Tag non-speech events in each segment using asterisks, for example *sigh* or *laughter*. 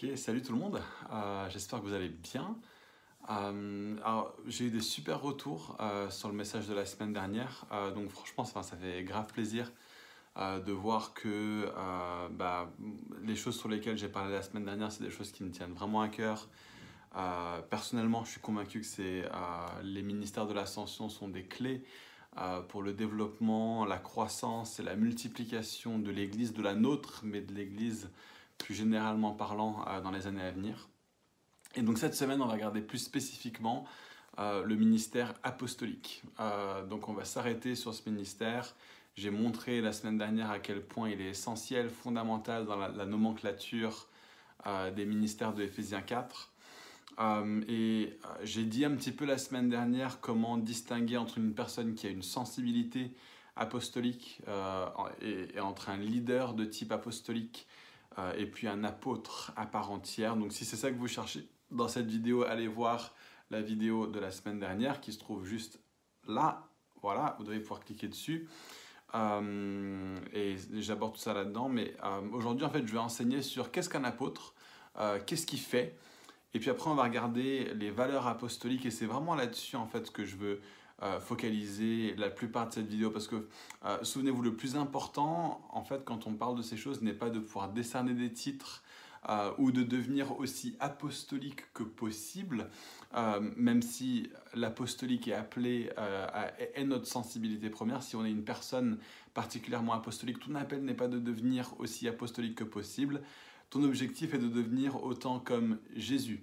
Ok, salut tout le monde, euh, j'espère que vous allez bien. Euh, j'ai eu des super retours euh, sur le message de la semaine dernière, donc franchement, ça, ça, fait grave plaisir de voir que bah, les choses sur lesquelles j'ai parlé la semaine dernière, c'est des choses qui me tiennent vraiment à cœur. personnellement, je suis convaincu que c'est, les ministères de l'ascension sont des clés pour le développement, la croissance et la multiplication de l'Église, de la nôtre, mais de l'Église plus généralement parlant euh, dans les années à venir. Et donc cette semaine, on va regarder plus spécifiquement euh, le ministère apostolique. Euh, donc on va s'arrêter sur ce ministère. J'ai montré la semaine dernière à quel point il est essentiel, fondamental dans la, nomenclature des ministères de Éphésiens 4. et j'ai dit un petit peu la semaine dernière comment distinguer entre une personne qui a une sensibilité apostolique et, et, entre un leader de type apostolique euh, et puis un apôtre à part entière. Donc si c'est ça que vous cherchez dans cette vidéo, allez voir la vidéo de la semaine dernière qui se trouve juste là. Voilà, vous devez pouvoir cliquer dessus. Euh, et j'aborde tout ça là-dedans. Mais euh, aujourd'hui, en fait, je vais enseigner sur qu'est-ce qu'un apôtre, qu'est-ce qu'il fait. Et puis après, on va regarder les valeurs apostoliques. Et c'est vraiment là-dessus, en fait, que je veux euh, focaliser la plupart de cette vidéo parce que euh, souvenez-vous le plus important en fait quand on parle de ces choses n'est pas de pouvoir décerner des titres euh, ou de devenir aussi apostolique que possible, même si l'apostolique est appelé à, est notre sensibilité première. Si on est une personne particulièrement apostolique, ton appel n'est pas de devenir aussi apostolique que possible. Ton objectif est de devenir autant comme Jésus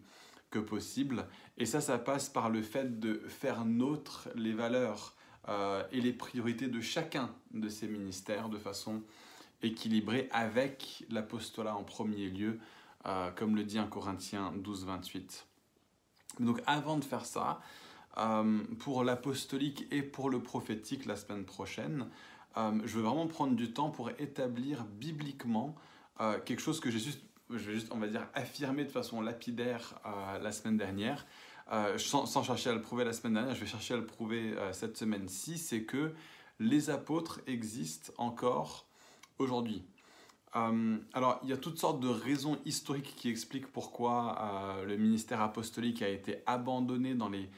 possible. Et ça, ça passe par le fait de faire nôtre les valeurs euh, et les priorités de chacun de ces ministères de façon équilibrée avec l'apostolat en premier lieu, euh, comme le dit un Corinthiens 12, 28. Donc avant de faire ça, euh, pour l'apostolique et pour le prophétique la semaine prochaine, je veux vraiment prendre du temps pour établir bibliquement quelque chose que juste je vais juste, on va dire, affirmer de façon lapidaire euh, la semaine dernière, euh, sans, chercher à le prouver la semaine dernière, je vais chercher à le prouver euh, cette semaine-ci, c'est que les apôtres existent encore aujourd'hui. alors, il y a toutes sortes de raisons historiques qui expliquent pourquoi le ministère apostolique a été abandonné dans les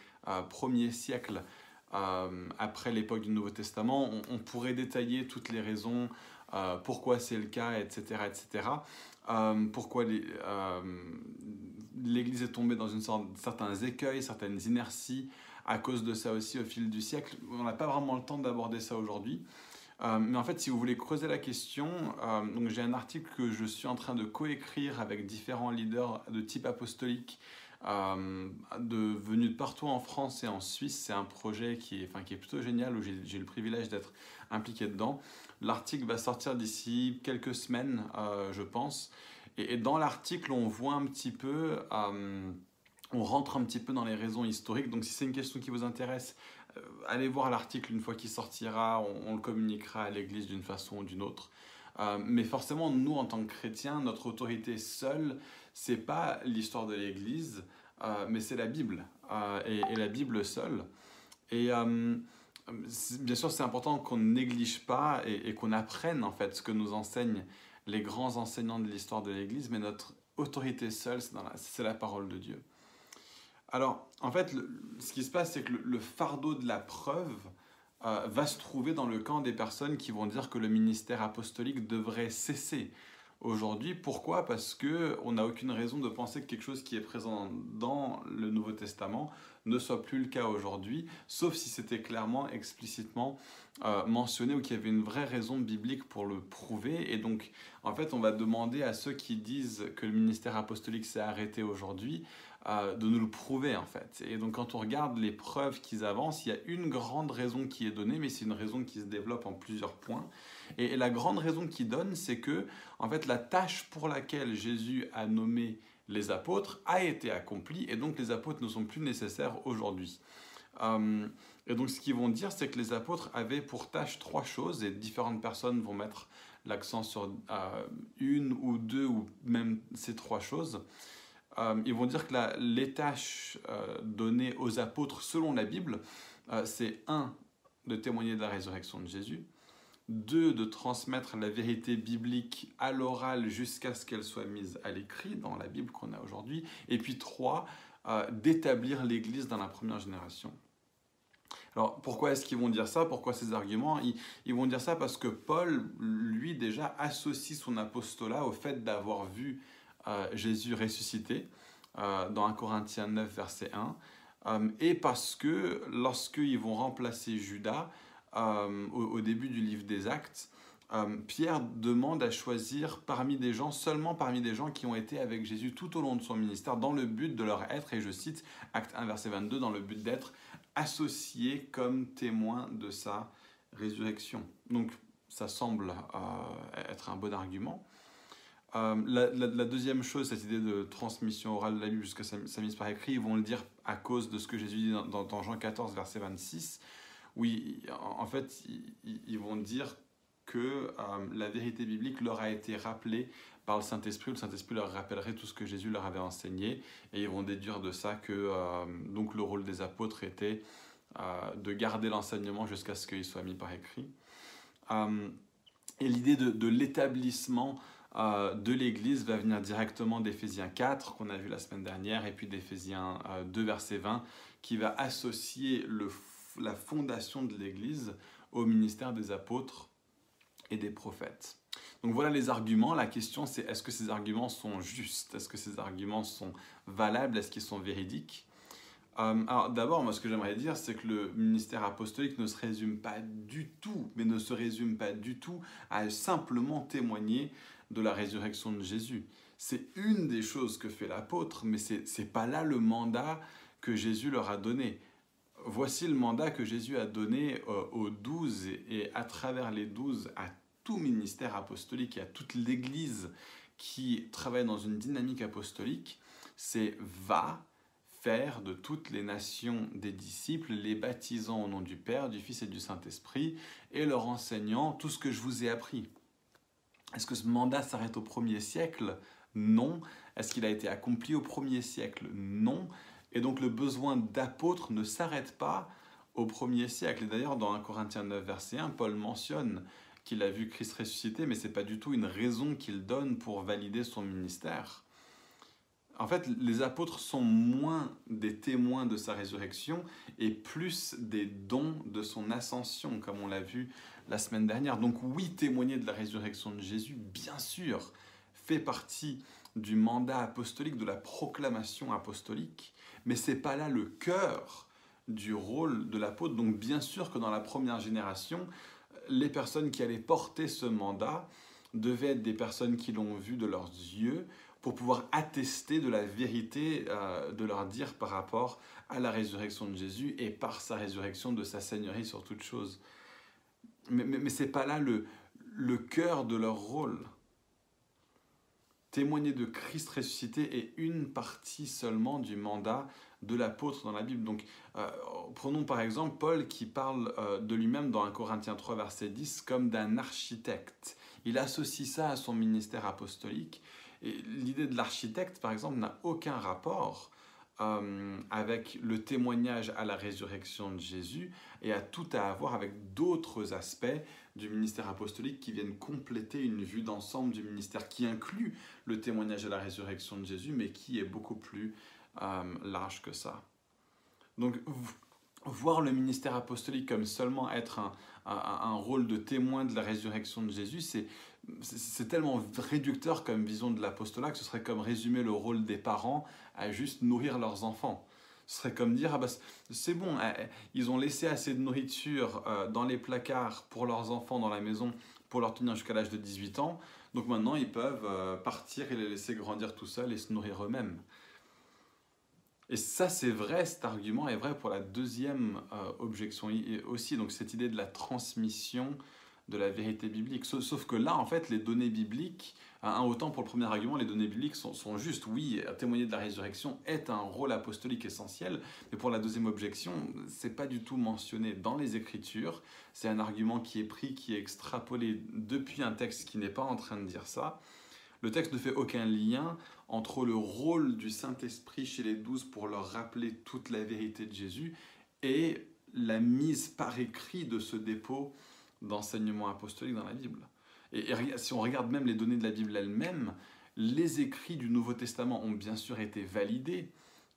premiers siècles après l'époque du Nouveau Testament. On, on, pourrait détailler toutes les raisons, pourquoi c'est le cas, etc., etc. Euh, pourquoi euh, l'Église est tombée dans une sorte, certains écueils, certaines inerties à cause de ça aussi au fil du siècle. On n'a pas vraiment le temps d'aborder ça aujourd'hui. Euh, mais en fait, si vous voulez creuser la question, j'ai un article que je suis en train de coécrire avec différents leaders de type apostolique de, venus de partout en France et en Suisse. C'est un projet qui est, enfin, qui est plutôt génial où j'ai le privilège d'être impliqué dedans. L'article va sortir d'ici quelques semaines, euh, je pense. Et, dans l'article, on voit un petit peu, euh, on rentre un petit peu dans les raisons historiques. Donc si c'est une question qui vous intéresse, euh, allez voir l'article une fois qu'il sortira. On, le communiquera à l'Église d'une façon ou d'une autre. mais forcément, nous, en tant que chrétiens, notre autorité seule, c'est pas l'histoire de l'Église, mais c'est la Bible et, et, la Bible seule. Et bien sûr, c'est important qu'on ne néglige pas et, qu'on apprenne en fait ce que nous enseignent les grands enseignants de l'histoire de l'Église, mais notre autorité seule, c'est la, parole de Dieu. Alors, en fait, ce qui se passe, c'est que le, fardeau de la preuve euh, va se trouver dans le camp des personnes qui vont dire que le ministère apostolique devrait cesser aujourd'hui. Pourquoi? Parce qu'on n'a aucune raison de penser que quelque chose qui est présent dans le Nouveau Testament ne soit plus le cas aujourd'hui, sauf si c'était clairement, explicitement euh, mentionné ou qu'il y avait une vraie raison biblique pour le prouver. Et donc, en fait, on va demander à ceux qui disent que le ministère apostolique s'est arrêté aujourd'hui euh, de nous le prouver, en fait. Et donc, quand on regarde les preuves qu'ils avancent, il y a une grande raison qui est donnée, mais c'est une raison qui se développe en plusieurs points. Et, la grande raison qu'ils donnent, c'est que, en fait, la tâche pour laquelle Jésus a nommé les apôtres a été accompli et donc les apôtres ne sont plus nécessaires aujourd'hui. Euh, et donc ce qu'ils vont dire, c'est que les apôtres avaient pour tâche trois choses et différentes personnes vont mettre l'accent sur euh, une ou deux ou même ces trois choses. Euh, ils vont dire que les tâches données aux apôtres selon la Bible, c'est un, de témoigner de la résurrection de Jésus, Deux, de transmettre la vérité biblique à l'oral jusqu'à ce qu'elle soit mise à l'écrit dans la Bible qu'on a aujourd'hui. Et puis trois, euh, d'établir l'Église dans la première génération. Alors pourquoi est-ce qu'ils vont dire ça? Pourquoi ces arguments? Ils, vont dire ça parce que Paul, lui, déjà associe son apostolat au fait d'avoir vu euh, Jésus ressuscité euh, dans 1 Corinthiens 9, verset 1, et parce que lorsqu'ils vont remplacer Judas, euh, au, début du livre des Actes, euh, Pierre demande à choisir parmi des gens, seulement parmi des gens qui ont été avec Jésus tout au long de son ministère, dans le but de leur être, et je cite Acte 1, verset 22, dans le but d'être associés comme témoins de sa résurrection. Donc ça semble euh, être un bon argument. la, deuxième chose, cette idée de transmission orale de la Bible jusqu'à sa, mise par écrit, ils vont le dire à cause de ce que Jésus dit dans Jean 14, verset 26 oui, en fait, ils vont dire que euh, la vérité biblique leur a été rappelée par le Saint-Esprit, le Saint-Esprit leur rappellerait tout ce que Jésus leur avait enseigné, et ils vont déduire de ça que euh, donc le rôle des apôtres était euh, de garder l'enseignement jusqu'à ce qu'il soit mis par écrit. et l'idée de, l'établissement de l'Église va venir directement d'Éphésiens 4, qu'on a vu la semaine dernière, et puis d'Éphésiens 2, verset 20, qui va associer le la fondation de l'Église au ministère des apôtres et des prophètes. Donc voilà les arguments. La question c'est est-ce que ces arguments sont justes? Est-ce que ces arguments sont valables? Est-ce qu'ils sont véridiques? Euh, Alors d'abord, moi ce que j'aimerais dire, c'est que le ministère apostolique ne se résume pas du tout, mais ne se résume pas du tout à simplement témoigner de la résurrection de Jésus. C'est une des choses que fait l'apôtre, mais ce n'est pas là le mandat que Jésus leur a donné voici le mandat que Jésus a donné euh, aux douze et à travers les douze à tout ministère apostolique et à toute l'Église qui travaille dans une dynamique apostolique, c'est va faire de toutes les nations des disciples, les baptisant au nom du Père, du Fils et du Saint-Esprit, et leur enseignant tout ce que je vous ai appris. Est-ce que ce mandat s'arrête au premier siècle? Non. Est-ce qu'il a été accompli au premier siècle? Non. Et donc le besoin d'apôtres ne s'arrête pas au premier siècle. Et d'ailleurs, dans 1 Corinthiens 9, verset 1, Paul mentionne qu'il a vu Christ ressuscité, mais ce n'est pas du tout une raison qu'il donne pour valider son ministère. En fait, les apôtres sont moins des témoins de sa résurrection et plus des dons de son ascension, comme on l'a vu la semaine dernière. Donc oui, témoigner de la résurrection de Jésus, bien sûr, fait partie du mandat apostolique, de la proclamation apostolique, mais ce n'est pas là le cœur du rôle de l'apôtre. Donc bien sûr que dans la première génération, les personnes qui allaient porter ce mandat devaient être des personnes qui l'ont vu de leurs yeux pour pouvoir attester de la vérité euh, de leur dire par rapport à la résurrection de Jésus et par sa résurrection de sa seigneurie sur toute chose. Mais, mais, ce n'est pas là le cœur de leur rôle. Témoigner de Christ ressuscité est une partie seulement du mandat de l'apôtre dans la Bible. Donc, euh, prenons par exemple Paul qui parle euh, de lui-même dans 1 Corinthiens 3, verset 10, comme d'un architecte. Il associe ça à son ministère apostolique. Et l'idée de l'architecte, par exemple, n'a aucun rapport euh, avec le témoignage à la résurrection de Jésus et a tout à voir avec d'autres aspects du ministère apostolique qui viennent compléter une vue d'ensemble du ministère qui inclut le témoignage à la résurrection de Jésus, mais qui est beaucoup plus euh, large que ça. Donc, voir le ministère apostolique comme seulement être un, un, rôle de témoin de la résurrection de Jésus, c'est tellement réducteur comme vision de l'apostolat que ce serait comme résumer le rôle des parents à juste nourrir leurs enfants. Ce serait comme dire, ah bah, c'est bon, eh, eh, ils ont laissé assez de nourriture euh, dans les placards pour leurs enfants dans la maison pour leur tenir jusqu'à l'âge de 18 ans, donc maintenant ils peuvent euh, partir et les laisser grandir tout seuls et se nourrir eux-mêmes. Et ça, c'est vrai, cet argument est vrai pour la deuxième euh, objection aussi, donc cette idée de la transmission de la vérité biblique. Sauf que là, en fait, les données bibliques, un, autant pour le premier argument, les données bibliques sont, sont, justes. Oui, témoigner de la résurrection est un rôle apostolique essentiel, mais pour la deuxième objection, c'est pas du tout mentionné dans les Écritures. C'est un argument qui est pris, qui est extrapolé depuis un texte qui n'est pas en train de dire ça. Le texte ne fait aucun lien entre le rôle du Saint-Esprit chez les douze pour leur rappeler toute la vérité de Jésus et la mise par écrit de ce dépôt d'enseignement apostolique dans la Bible. Et, si on regarde même les données de la Bible elle-même, les écrits du Nouveau Testament ont bien sûr été validés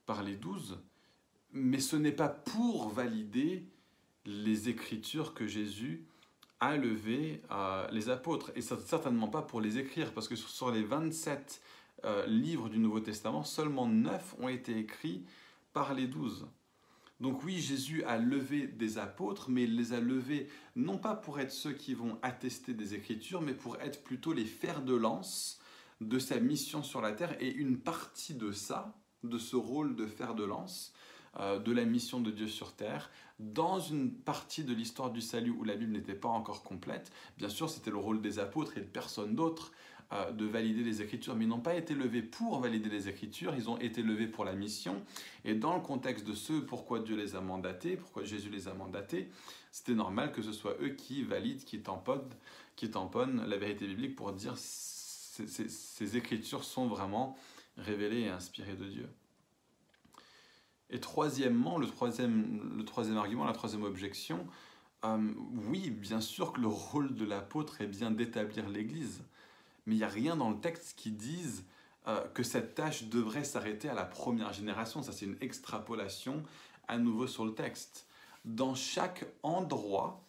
par les douze, mais ce n'est pas pour valider les écritures que Jésus a levé euh, les apôtres, et certainement pas pour les écrire, parce que sur les 27 euh, livres du Nouveau Testament, seulement 9 ont été écrits par les douze. Donc oui, Jésus a levé des apôtres, mais il les a levés non pas pour être ceux qui vont attester des Écritures, mais pour être plutôt les fers de lance de sa mission sur la terre. Et une partie de ça, de ce rôle de fer de lance, euh, de la mission de Dieu sur terre, dans une partie de l'histoire du salut où la Bible n'était pas encore complète, bien sûr c'était le rôle des apôtres et de personne d'autre, de valider les Écritures, mais ils n'ont pas été levés pour valider les Écritures, ils ont été levés pour la mission. Et dans le contexte de ce pourquoi Dieu les a mandatés, pourquoi Jésus les a mandatés, c'était normal que ce soit eux qui valident, qui tamponnent, qui tamponnent la vérité biblique pour dire ces, ces, Écritures sont vraiment révélées et inspirées de Dieu. Et troisièmement, le troisième, le troisième argument, la troisième objection, euh, oui, bien sûr que le rôle de l'apôtre est bien d'établir l'Église mais il n'y a rien dans le texte qui dise euh, que cette tâche devrait s'arrêter à la première génération. Ça, c'est une extrapolation à nouveau sur le texte. Dans chaque endroit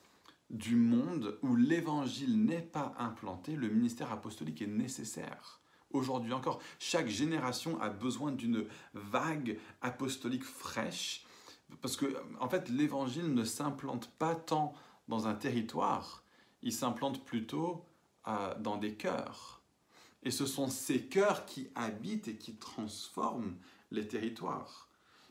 du monde où l'évangile n'est pas implanté, le ministère apostolique est nécessaire. Aujourd'hui encore, chaque génération a besoin d'une vague apostolique fraîche, parce que, en fait, l'évangile ne s'implante pas tant dans un territoire, il s'implante plutôt dans des cœurs. Et ce sont ces cœurs qui habitent et qui transforment les territoires.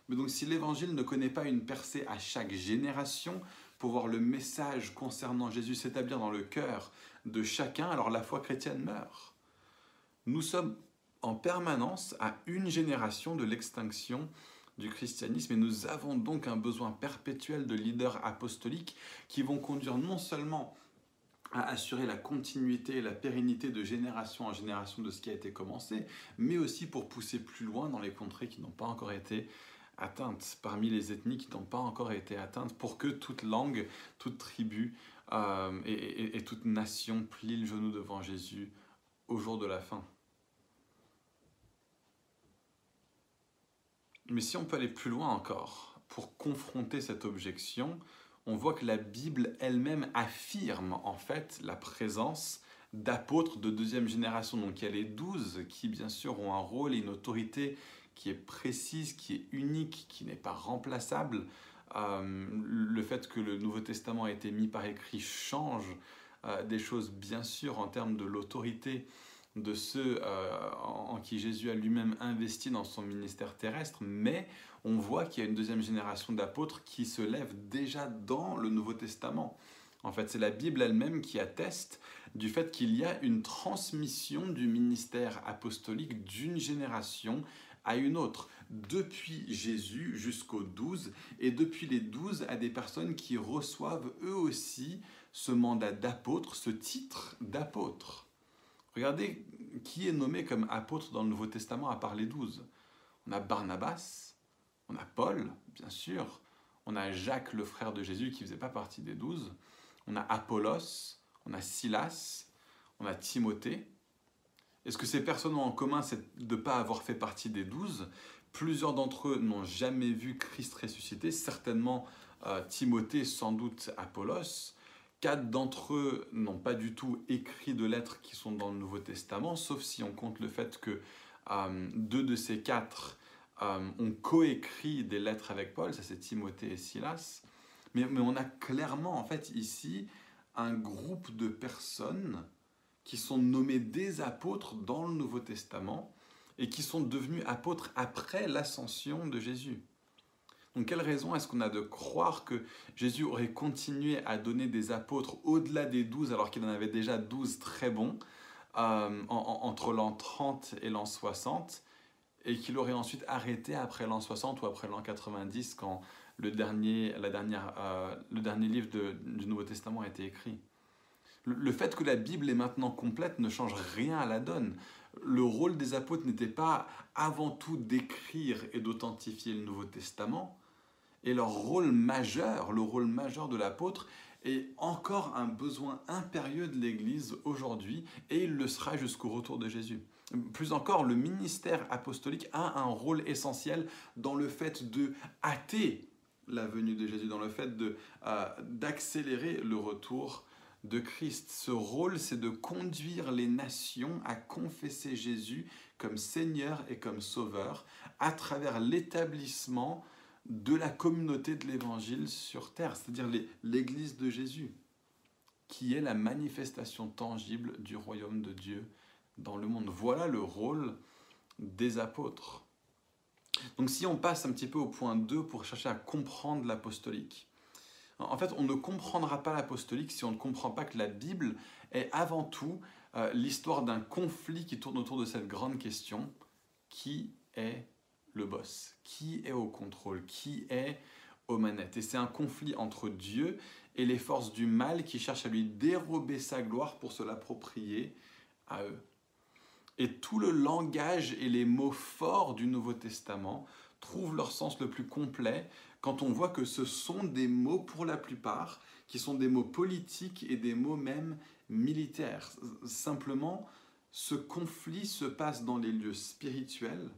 Mais donc si l'Évangile ne connaît pas une percée à chaque génération pour voir le message concernant Jésus s'établir dans le cœur de chacun, alors la foi chrétienne meurt. Nous sommes en permanence à une génération de l'extinction du christianisme et nous avons donc un besoin perpétuel de leaders apostoliques qui vont conduire non seulement à assurer la continuité et la pérennité de génération en génération de ce qui a été commencé, mais aussi pour pousser plus loin dans les contrées qui n'ont pas encore été atteintes, parmi les ethnies qui n'ont pas encore été atteintes, pour que toute langue, toute tribu euh, et, et toute nation plie le genou devant Jésus au jour de la fin. Mais si on peut aller plus loin encore, pour confronter cette objection, on voit que la Bible elle-même affirme en fait la présence d'apôtres de deuxième génération. Donc il y a les douze qui bien sûr ont un rôle et une autorité qui est précise, qui est unique, qui n'est pas remplaçable. Euh, le fait que le Nouveau Testament a été mis par écrit change euh, des choses bien sûr en termes de l'autorité de ceux euh, en, qui Jésus a lui-même investi dans son ministère terrestre, mais on voit qu'il y a une deuxième génération d'apôtres qui se lève déjà dans le Nouveau Testament. En fait, c'est la Bible elle-même qui atteste du fait qu'il y a une transmission du ministère apostolique d'une génération à une autre, depuis Jésus jusqu'aux douze, et depuis les douze à des personnes qui reçoivent eux aussi ce mandat d'apôtre, ce titre d'apôtre. Regardez qui est nommé comme apôtre dans le Nouveau Testament à part les douze? On a Barnabas, on a Paul, bien sûr, on a Jacques, le frère de Jésus, qui ne faisait pas partie des douze, on a Apollos, on a Silas, on a Timothée. Est-ce que ces personnes ont en commun de ne pas avoir fait partie des douze? Plusieurs d'entre eux n'ont jamais vu Christ ressuscité, certainement euh, Timothée, sans doute Apollos. Quatre d'entre eux n'ont pas du tout écrit de lettres qui sont dans le Nouveau Testament, sauf si on compte le fait que euh, deux de ces quatre ont coécrit des lettres avec Paul, ça c'est Timothée et Silas. Mais, mais, on a clairement en fait ici un groupe de personnes qui sont nommées des apôtres dans le Nouveau Testament et qui sont devenus apôtres après l'ascension de Jésus. Donc quelle raison est-ce qu'on a de croire que Jésus aurait continué à donner des apôtres au-delà des douze alors qu'il en avait déjà douze très bons euh, entre l'an 30 et l'an 60 et qu'il aurait ensuite arrêté après l'an 60 ou après l'an 90 quand le dernier, la dernière, euh, le dernier livre du Nouveau Testament a été écrit. le fait que la Bible est maintenant complète ne change rien à la donne le rôle des apôtres n'était pas avant tout d'écrire et d'authentifier le Nouveau Testament, et leur rôle majeur, le rôle majeur de l'apôtre, est encore un besoin impérieux de l'Église aujourd'hui et il le sera jusqu'au retour de Jésus. Plus encore, le ministère apostolique a un rôle essentiel dans le fait de hâter la venue de Jésus, dans le fait euh, d'accélérer le retour de Christ. Ce rôle, c'est de conduire les nations à confesser Jésus comme Seigneur et comme Sauveur à travers l'établissement de la communauté de l'Évangile sur terre, c'est-à-dire l'Église de Jésus, qui est la manifestation tangible du royaume de Dieu dans le monde. Voilà le rôle des apôtres. Donc si on passe un petit peu au point 2 pour chercher à comprendre l'apostolique, en fait on ne comprendra pas l'apostolique si on ne comprend pas que la Bible est avant tout euh, l'histoire d'un conflit qui tourne autour de cette grande question, qui est le boss? Qui est au contrôle? Qui est aux manettes? Et c'est un conflit entre Dieu et les forces du mal qui cherchent à lui dérober sa gloire pour se l'approprier à eux. Et tout le langage et les mots forts du Nouveau Testament trouvent leur sens le plus complet quand on voit que ce sont des mots pour la plupart qui sont des mots politiques et des mots même militaires. Simplement, ce conflit se passe dans les lieux spirituels,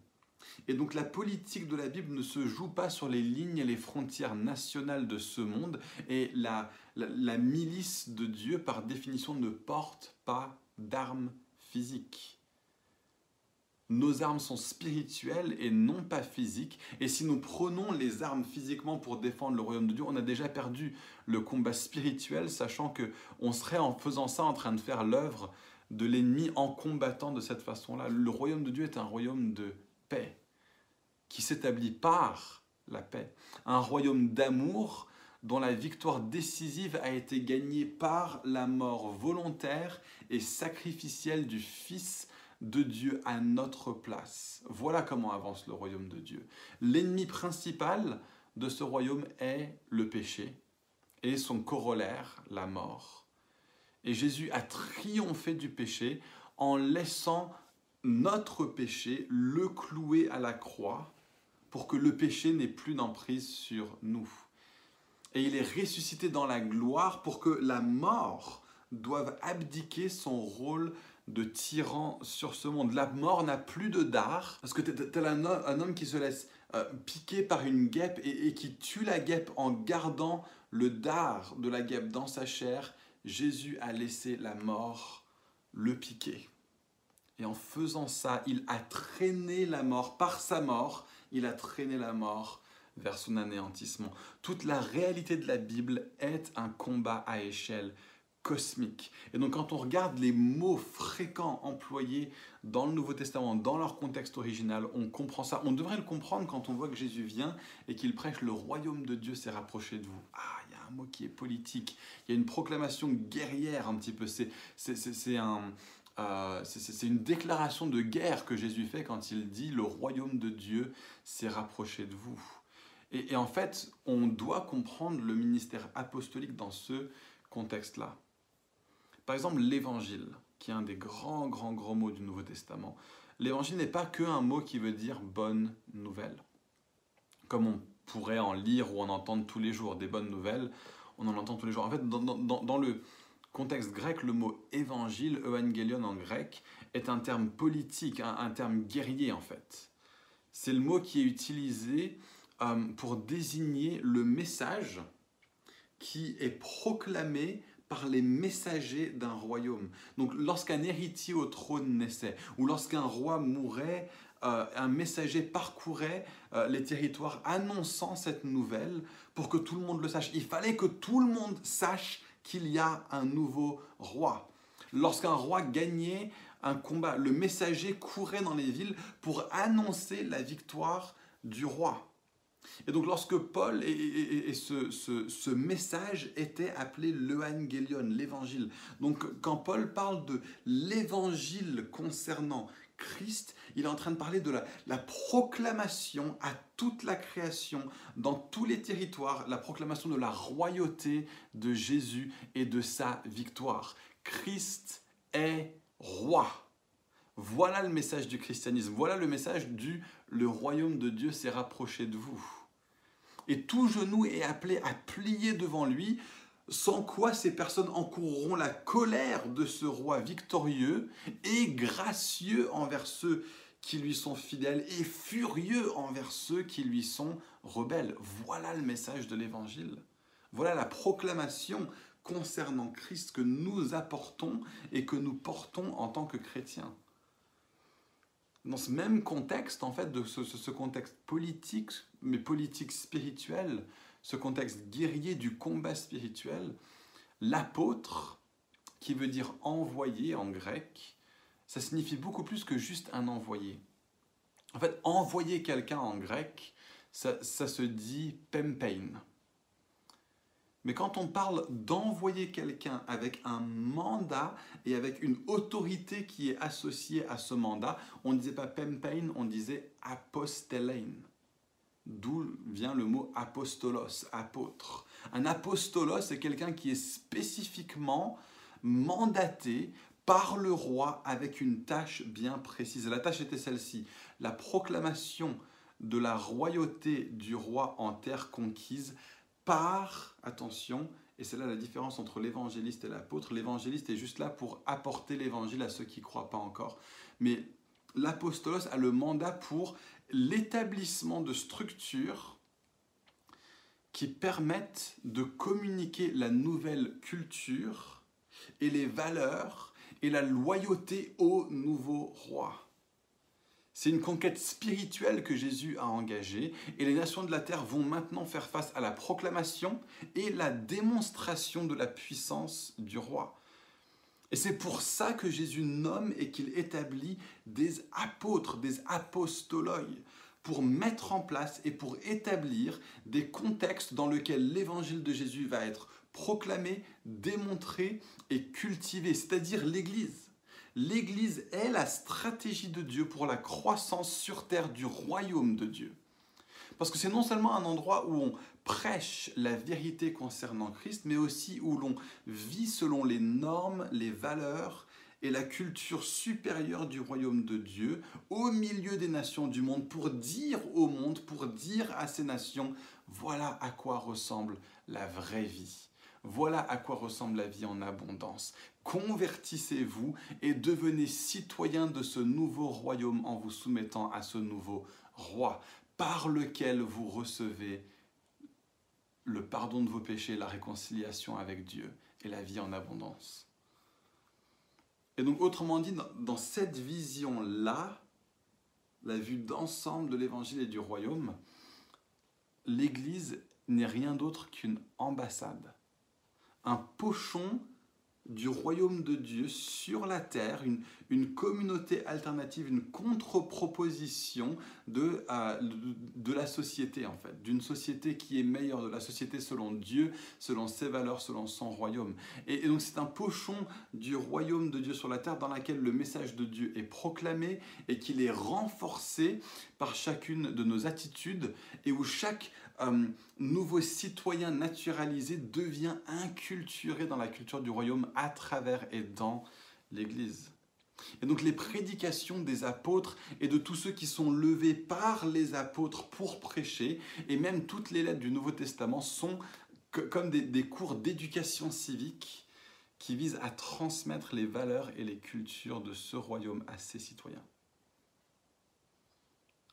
et donc la politique de la Bible ne se joue pas sur les lignes et les frontières nationales de ce monde, et la, milice de Dieu, par définition, ne porte pas d'armes physiques. Nos armes sont spirituelles et non pas physiques. Et si nous prenons les armes physiquement pour défendre le royaume de Dieu, on a déjà perdu le combat spirituel, sachant que on serait en faisant ça en train de faire l'œuvre de l'ennemi en combattant de cette façon-là. Le royaume de Dieu est un royaume de paix qui s'établit par la paix. Un royaume d'amour dont la victoire décisive a été gagnée par la mort volontaire et sacrificielle du Fils de Dieu à notre place. Voilà comment avance le royaume de Dieu. L'ennemi principal de ce royaume est le péché et son corollaire, la mort. Et Jésus a triomphé du péché en laissant notre péché le clouer à la croix pour que le péché n'ait plus d'emprise sur nous. Et il est ressuscité dans la gloire pour que la mort doive abdiquer son rôle de tyran sur ce monde. La mort n'a plus de dard, parce que tel un, un homme qui se laisse euh, piquer par une guêpe et, et qui tue la guêpe en gardant le dard de la guêpe dans sa chair, Jésus a laissé la mort le piquer. Et en faisant ça, il a traîné la mort par sa mort il a traîné la mort vers son anéantissement. Toute la réalité de la Bible est un combat à échelle cosmique. Et donc quand on regarde les mots fréquents employés dans le Nouveau Testament, dans leur contexte original, on comprend ça. On devrait le comprendre quand on voit que Jésus vient et qu'il prêche le royaume de Dieu s'est rapproché de vous. Ah, il y a un mot qui est politique. Il y a une proclamation guerrière un petit peu. C'est un, euh, c'est une déclaration de guerre que Jésus fait quand il dit le royaume de Dieu s'est rapproché de vous. Et, en fait, on doit comprendre le ministère apostolique dans ce contexte-là. Par exemple, l'évangile, qui est un des grands, grands, grands mots du Nouveau Testament. L'évangile n'est pas qu'un mot qui veut dire bonne nouvelle. Comme on pourrait en lire ou en entendre tous les jours des bonnes nouvelles, on en entend tous les jours. En fait, dans, le, contexte grec, le mot évangile, evangelion en grec, est un terme politique, un, terme guerrier en fait. C'est le mot qui est utilisé euh, pour désigner le message qui est proclamé par les messagers d'un royaume. Donc lorsqu'un héritier au trône naissait, ou lorsqu'un roi mourait, euh, un messager parcourait euh, les territoires annonçant cette nouvelle pour que tout le monde le sache. Il fallait que tout le monde sache qu'il y a un nouveau roi. Lorsqu'un roi gagnait un combat, le messager courait dans les villes pour annoncer la victoire du roi. Et donc lorsque Paul et, ce, message était appelé l'Evangelion, l'évangile. Donc quand Paul parle de l'évangile concernant Christ, il est en train de parler de la, proclamation à toute la création, dans tous les territoires, la proclamation de la royauté de Jésus et de sa victoire. Christ est roi. Voilà le message du christianisme, voilà le message du le royaume de Dieu s'est rapproché de vous. Et tout genou est appelé à plier devant lui sans quoi ces personnes encourront la colère de ce roi victorieux et gracieux envers ceux qui lui sont fidèles et furieux envers ceux qui lui sont rebelles. Voilà le message de l'Évangile. Voilà la proclamation concernant Christ que nous apportons et que nous portons en tant que chrétiens. Dans ce même contexte, en fait, de ce, contexte politique, mais politique spirituel, ce contexte guerrier du combat spirituel, l'apôtre, qui veut dire envoyé en grec, ça signifie beaucoup plus que juste un envoyé. En fait, envoyer quelqu'un en grec, ça, ça se dit pempein. Mais quand on parle d'envoyer quelqu'un avec un mandat et avec une autorité qui est associée à ce mandat, on ne disait pas pempein, on disait apostelein. D'où vient le mot apostolos, apôtre. Un apostolos, c'est quelqu'un qui est spécifiquement mandaté par le roi avec une tâche bien précise. La tâche était celle-ci, la proclamation de la royauté du roi en terre conquise par, attention, et c'est là la différence entre l'évangéliste et l'apôtre, l'évangéliste est juste là pour apporter l'évangile à ceux qui ne croient pas encore, mais l'apostolos a le mandat pour l'établissement de structures qui permettent de communiquer la nouvelle culture et les valeurs et la loyauté au nouveau roi. C'est une conquête spirituelle que Jésus a engagée et les nations de la terre vont maintenant faire face à la proclamation et la démonstration de la puissance du roi. Et c'est pour ça que Jésus nomme et qu'il établit des apôtres, des apostoloi, pour mettre en place et pour établir des contextes dans lesquels l'évangile de Jésus va être proclamé, démontré et cultivé, c'est-à-dire l'Église. L'Église est la stratégie de Dieu pour la croissance sur terre du royaume de Dieu. Parce que c'est non seulement un endroit où on prêche la vérité concernant Christ, mais aussi où l'on vit selon les normes, les valeurs et la culture supérieure du royaume de Dieu au milieu des nations du monde pour dire au monde, pour dire à ces nations, voilà à quoi ressemble la vraie vie. Voilà à quoi ressemble la vie en abondance. Convertissez-vous et devenez citoyens de ce nouveau royaume en vous soumettant à ce nouveau roi par lequel vous recevez le pardon de vos péchés, la réconciliation avec Dieu et la vie en abondance. Et donc, autrement dit, dans cette vision-là, la vue d'ensemble de l'évangile et du royaume, l'Église n'est rien d'autre qu'une ambassade un pochon du royaume de Dieu sur la terre, une, communauté alternative, une contre-proposition de, euh, de la société en fait, d'une société qui est meilleure, de la société selon Dieu, selon ses valeurs, selon son royaume. Et, et donc c'est un pochon du royaume de Dieu sur la terre dans laquelle le message de Dieu est proclamé et qu'il est renforcé par chacune de nos attitudes et où chaque euh, nouveau citoyen naturalisé devient inculturé dans la culture du royaume à travers et dans l'Église. Et donc les prédications des apôtres et de tous ceux qui sont levés par les apôtres pour prêcher, et même toutes les lettres du Nouveau Testament sont comme des, des cours d'éducation civique qui visent à transmettre les valeurs et les cultures de ce royaume à ses citoyens.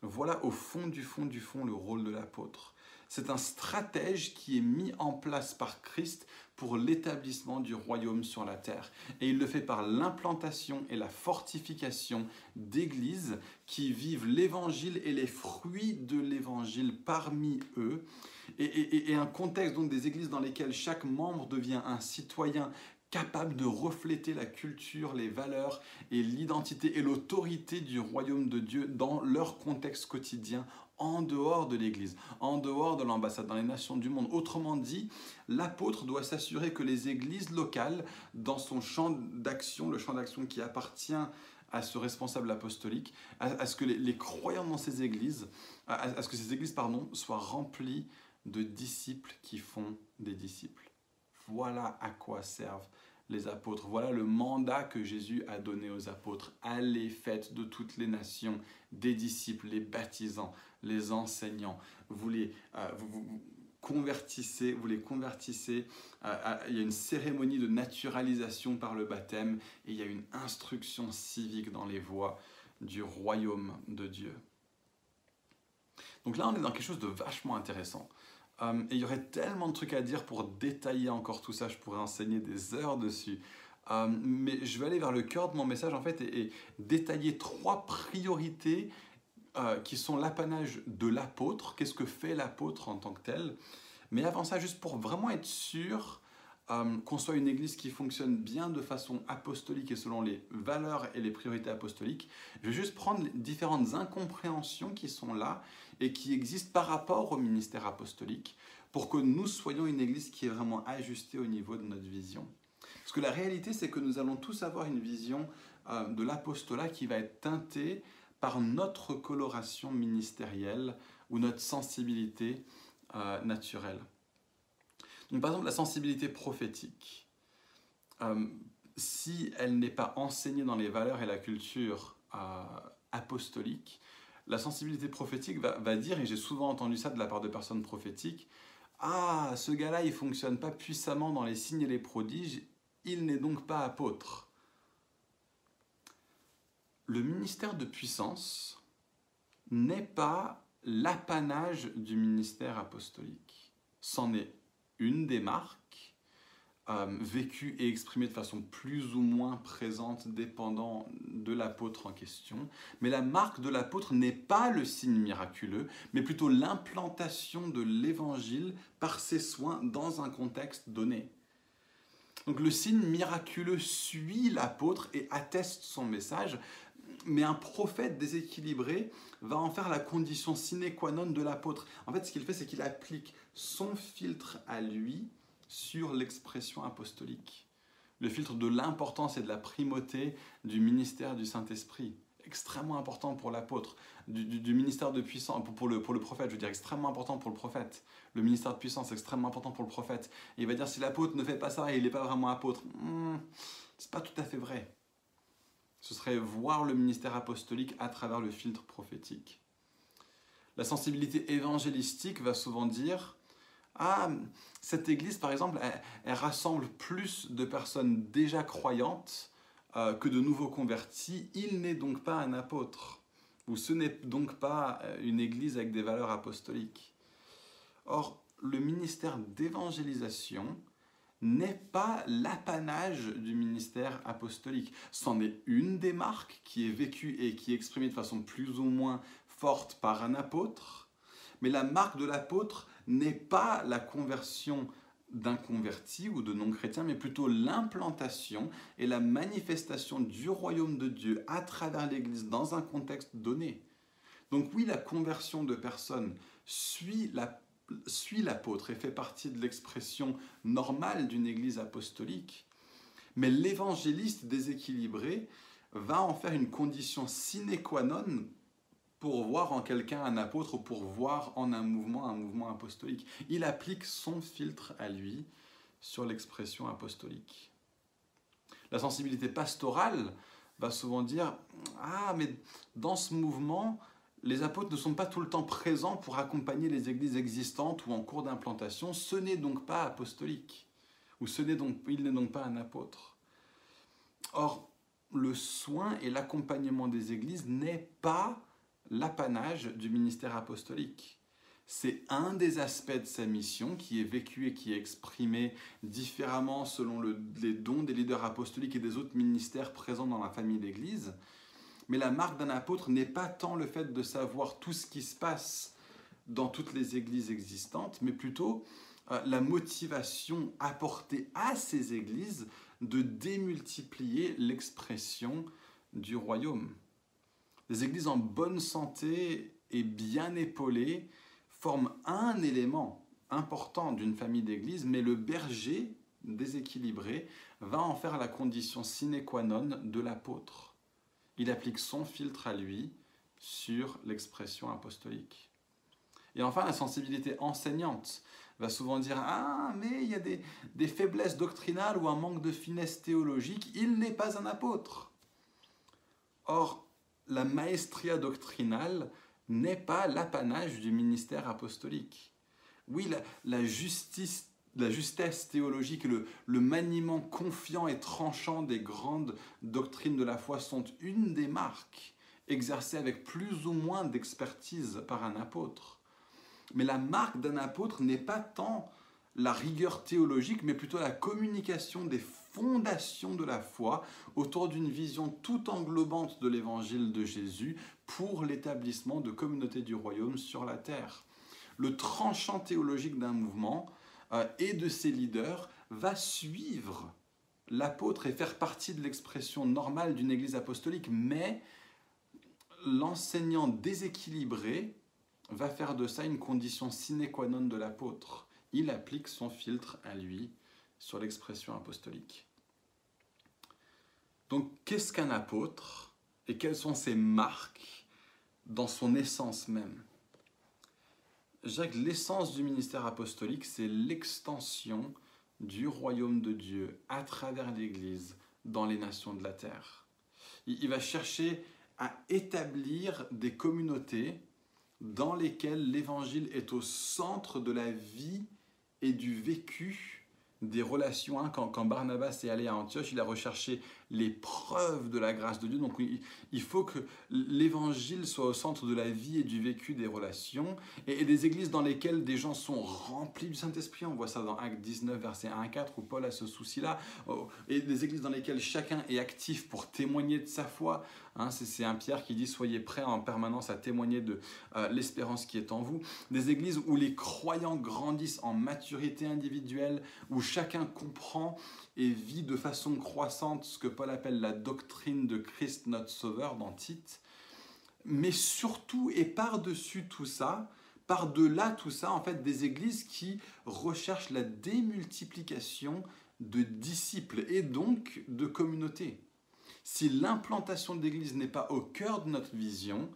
Voilà au fond du fond du fond le rôle de l'apôtre. C'est un stratège qui est mis en place par Christ pour l'établissement du royaume sur la terre. Et il le fait par l'implantation et la fortification d'églises qui vivent l'évangile et les fruits de l'évangile parmi eux. Et, un contexte donc des églises dans lesquelles chaque membre devient un citoyen capable de refléter la culture, les valeurs et l'identité et l'autorité du royaume de Dieu dans leur contexte quotidien en dehors de l'Église, en dehors de l'ambassade, dans les nations du monde. Autrement dit, l'apôtre doit s'assurer que les églises locales, dans son champ d'action, le champ d'action qui appartient à ce responsable apostolique, à, ce que les, croyants dans ces églises, à, ce que ces églises pardon, soient remplies de disciples qui font des disciples. Voilà à quoi servent les apôtres. Voilà le mandat que Jésus a donné aux apôtres. Allez, faites de toutes les nations des disciples, les baptisants, les enseignants. Vous, les, euh, convertissez, vous les convertissez. il y a une cérémonie de naturalisation par le baptême et il y a une instruction civique dans les voies du royaume de Dieu. Donc là, on est dans quelque chose de vachement intéressant. Euh, et il y aurait tellement de trucs à dire pour détailler encore tout ça, je pourrais enseigner des heures dessus. Euh, mais je vais aller vers le cœur de mon message en fait et, détailler trois priorités euh, qui sont l'apanage de l'apôtre. Qu'est-ce que fait l'apôtre en tant que tel? Mais avant ça, juste pour vraiment être sûr qu'on soit une église qui fonctionne bien de façon apostolique et selon les valeurs et les priorités apostoliques, je vais juste prendre différentes incompréhensions qui sont là et qui existent par rapport au ministère apostolique pour que nous soyons une église qui est vraiment ajustée au niveau de notre vision. Parce que la réalité, c'est que nous allons tous avoir une vision euh, de l'apostolat qui va être teintée par notre coloration ministérielle ou notre sensibilité euh, naturelle. Par exemple, la sensibilité prophétique, euh, si elle n'est pas enseignée dans les valeurs et la culture apostolique, la sensibilité prophétique va, dire, et j'ai souvent entendu ça de la part de personnes prophétiques, Ah, ce gars-là, il fonctionne pas puissamment dans les signes et les prodiges, il n'est donc pas apôtre. Le ministère de puissance n'est pas l'apanage du ministère apostolique. C'en est une des marques, euh, vécu et exprimé de façon plus ou moins présente dépendant de l'apôtre en question. Mais la marque de l'apôtre n'est pas le signe miraculeux, mais plutôt l'implantation de l'évangile par ses soins dans un contexte donné. Donc le signe miraculeux suit l'apôtre et atteste son message, mais un prophète déséquilibré va en faire la condition sine qua non de l'apôtre. En fait, ce qu'il fait, c'est qu'il applique son filtre à lui sur l'expression apostolique. Le filtre de l'importance et de la primauté du ministère du Saint-Esprit. Extrêmement important pour l'apôtre, du, ministère de puissance, pour le, prophète, je veux dire extrêmement important pour le prophète. Le ministère de puissance, extrêmement important pour le prophète. Et il va dire si l'apôtre ne fait pas ça et il n'est pas vraiment apôtre, hmm, c'est pas tout à fait vrai. Ce serait voir le ministère apostolique à travers le filtre prophétique. La sensibilité évangélistique va souvent dire ah, cette église, par exemple, elle, rassemble plus de personnes déjà croyantes euh, que de nouveaux convertis. Il n'est donc pas un apôtre, ou ce n'est donc pas euh, une église avec des valeurs apostoliques. Or, le ministère d'évangélisation n'est pas l'apanage du ministère apostolique. C'en est une des marques qui est vécue et qui est exprimée de façon plus ou moins forte par un apôtre, mais la marque de l'apôtre n'est pas la conversion d'un converti ou de non-chrétien, mais plutôt l'implantation et la manifestation du royaume de Dieu à travers l'Église dans un contexte donné. Donc oui, la conversion de personnes suit l'apôtre et fait partie de l'expression normale d'une Église apostolique, mais l'évangéliste déséquilibré va en faire une condition sine qua non pour voir en quelqu'un un apôtre ou pour voir en un mouvement un mouvement apostolique. Il applique son filtre à lui sur l'expression apostolique. La sensibilité pastorale va souvent dire Ah, mais dans ce mouvement, les apôtres ne sont pas tout le temps présents pour accompagner les églises existantes ou en cours d'implantation. Ce n'est donc pas apostolique. Ou ce n'est donc, il n'est donc pas un apôtre. Or, le soin et l'accompagnement des églises n'est pas l'apanage du ministère apostolique. C'est un des aspects de sa mission qui est vécu et qui est exprimé différemment selon les dons des leaders apostoliques et des autres ministères présents dans la famille d'Église. Mais la marque d'un apôtre n'est pas tant le fait de savoir tout ce qui se passe dans toutes les églises existantes, mais plutôt euh, la motivation apportée à ces églises de démultiplier l'expression du royaume. Les églises en bonne santé et bien épaulées forment un élément important d'une famille d'églises, mais le berger déséquilibré va en faire la condition sine qua non de l'apôtre. Il applique son filtre à lui sur l'expression apostolique. Et enfin, la sensibilité enseignante va souvent dire Ah, mais il y a des, des faiblesses doctrinales ou un manque de finesse théologique, il n'est pas un apôtre. Or, la maestria doctrinale n'est pas l'apanage du ministère apostolique. Oui, la, justice, la justesse théologique, le, le maniement confiant et tranchant des grandes doctrines de la foi sont une des marques exercées avec plus ou moins d'expertise par un apôtre. Mais la marque d'un apôtre n'est pas tant la rigueur théologique, mais plutôt la communication des fondations de la foi autour d'une vision tout englobante de l'évangile de Jésus pour l'établissement de communautés du royaume sur la terre. Le tranchant théologique d'un mouvement euh, et de ses leaders va suivre l'apôtre et faire partie de l'expression normale d'une église apostolique, mais l'enseignant déséquilibré va faire de ça une condition sine qua non de l'apôtre. Il applique son filtre à lui sur l'expression apostolique. Donc, qu'est-ce qu'un apôtre et quelles sont ses marques dans son essence même? Jacques, l'essence du ministère apostolique, c'est l'extension du royaume de Dieu à travers l'Église dans les nations de la terre. Il va chercher à établir des communautés dans lesquelles l'Évangile est au centre de la vie et du vécu des relations. Hein. Quand, Barnabas est allé à Antioche, il a recherché les preuves de la grâce de Dieu. Donc il, faut que l'évangile soit au centre de la vie et du vécu des relations. Et, des églises dans lesquelles des gens sont remplis du Saint-Esprit. On voit ça dans Acte 19, verset 1 à 4, où Paul a ce souci-là. Oh, et des églises dans lesquelles chacun est actif pour témoigner de sa foi. Hein, c'est un Pierre qui dit Soyez prêts en permanence à témoigner de euh, l'espérance qui est en vous. Des églises où les croyants grandissent en maturité individuelle, où chacun comprend et vit de façon croissante ce que Paul appelle la doctrine de Christ notre Sauveur dans Tite. Mais surtout et par-dessus tout ça, par-delà tout ça, en fait, des églises qui recherchent la démultiplication de disciples et donc de communautés si l'implantation de l'Église n'est pas au cœur de notre vision,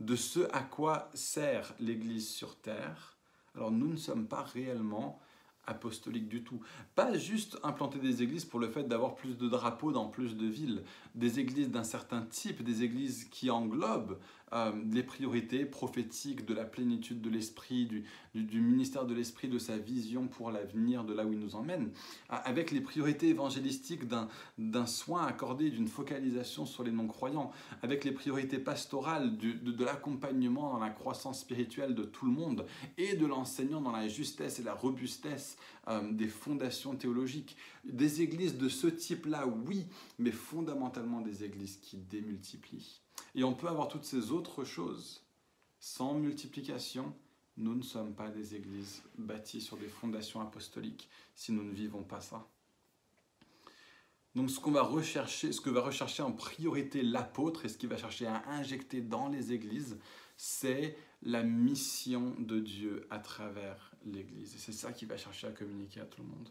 de ce à quoi sert l'Église sur terre, alors nous ne sommes pas réellement apostoliques du tout. Pas juste implanter des églises pour le fait d'avoir plus de drapeaux dans plus de villes, des églises d'un certain type, des églises qui englobent euh, les priorités prophétiques de la plénitude de l'esprit, du, ministère de l'esprit, de sa vision pour l'avenir, de là où il nous emmène, avec les priorités évangélistiques d'un soin accordé, d'une focalisation sur les non-croyants, avec les priorités pastorales de, de l'accompagnement dans la croissance spirituelle de tout le monde et de l'enseignant dans la justesse et la robustesse euh, des fondations théologiques. Des églises de ce type-là, oui, mais fondamentalement des églises qui démultiplient. Et on peut avoir toutes ces autres choses. Sans multiplication, nous ne sommes pas des églises bâties sur des fondations apostoliques si nous ne vivons pas ça. Donc ce qu'on va rechercher, ce que va rechercher en priorité l'apôtre et ce qu'il va chercher à injecter dans les églises, c'est la mission de Dieu à travers l'Église. Et c'est ça qu'il va chercher à communiquer à tout le monde.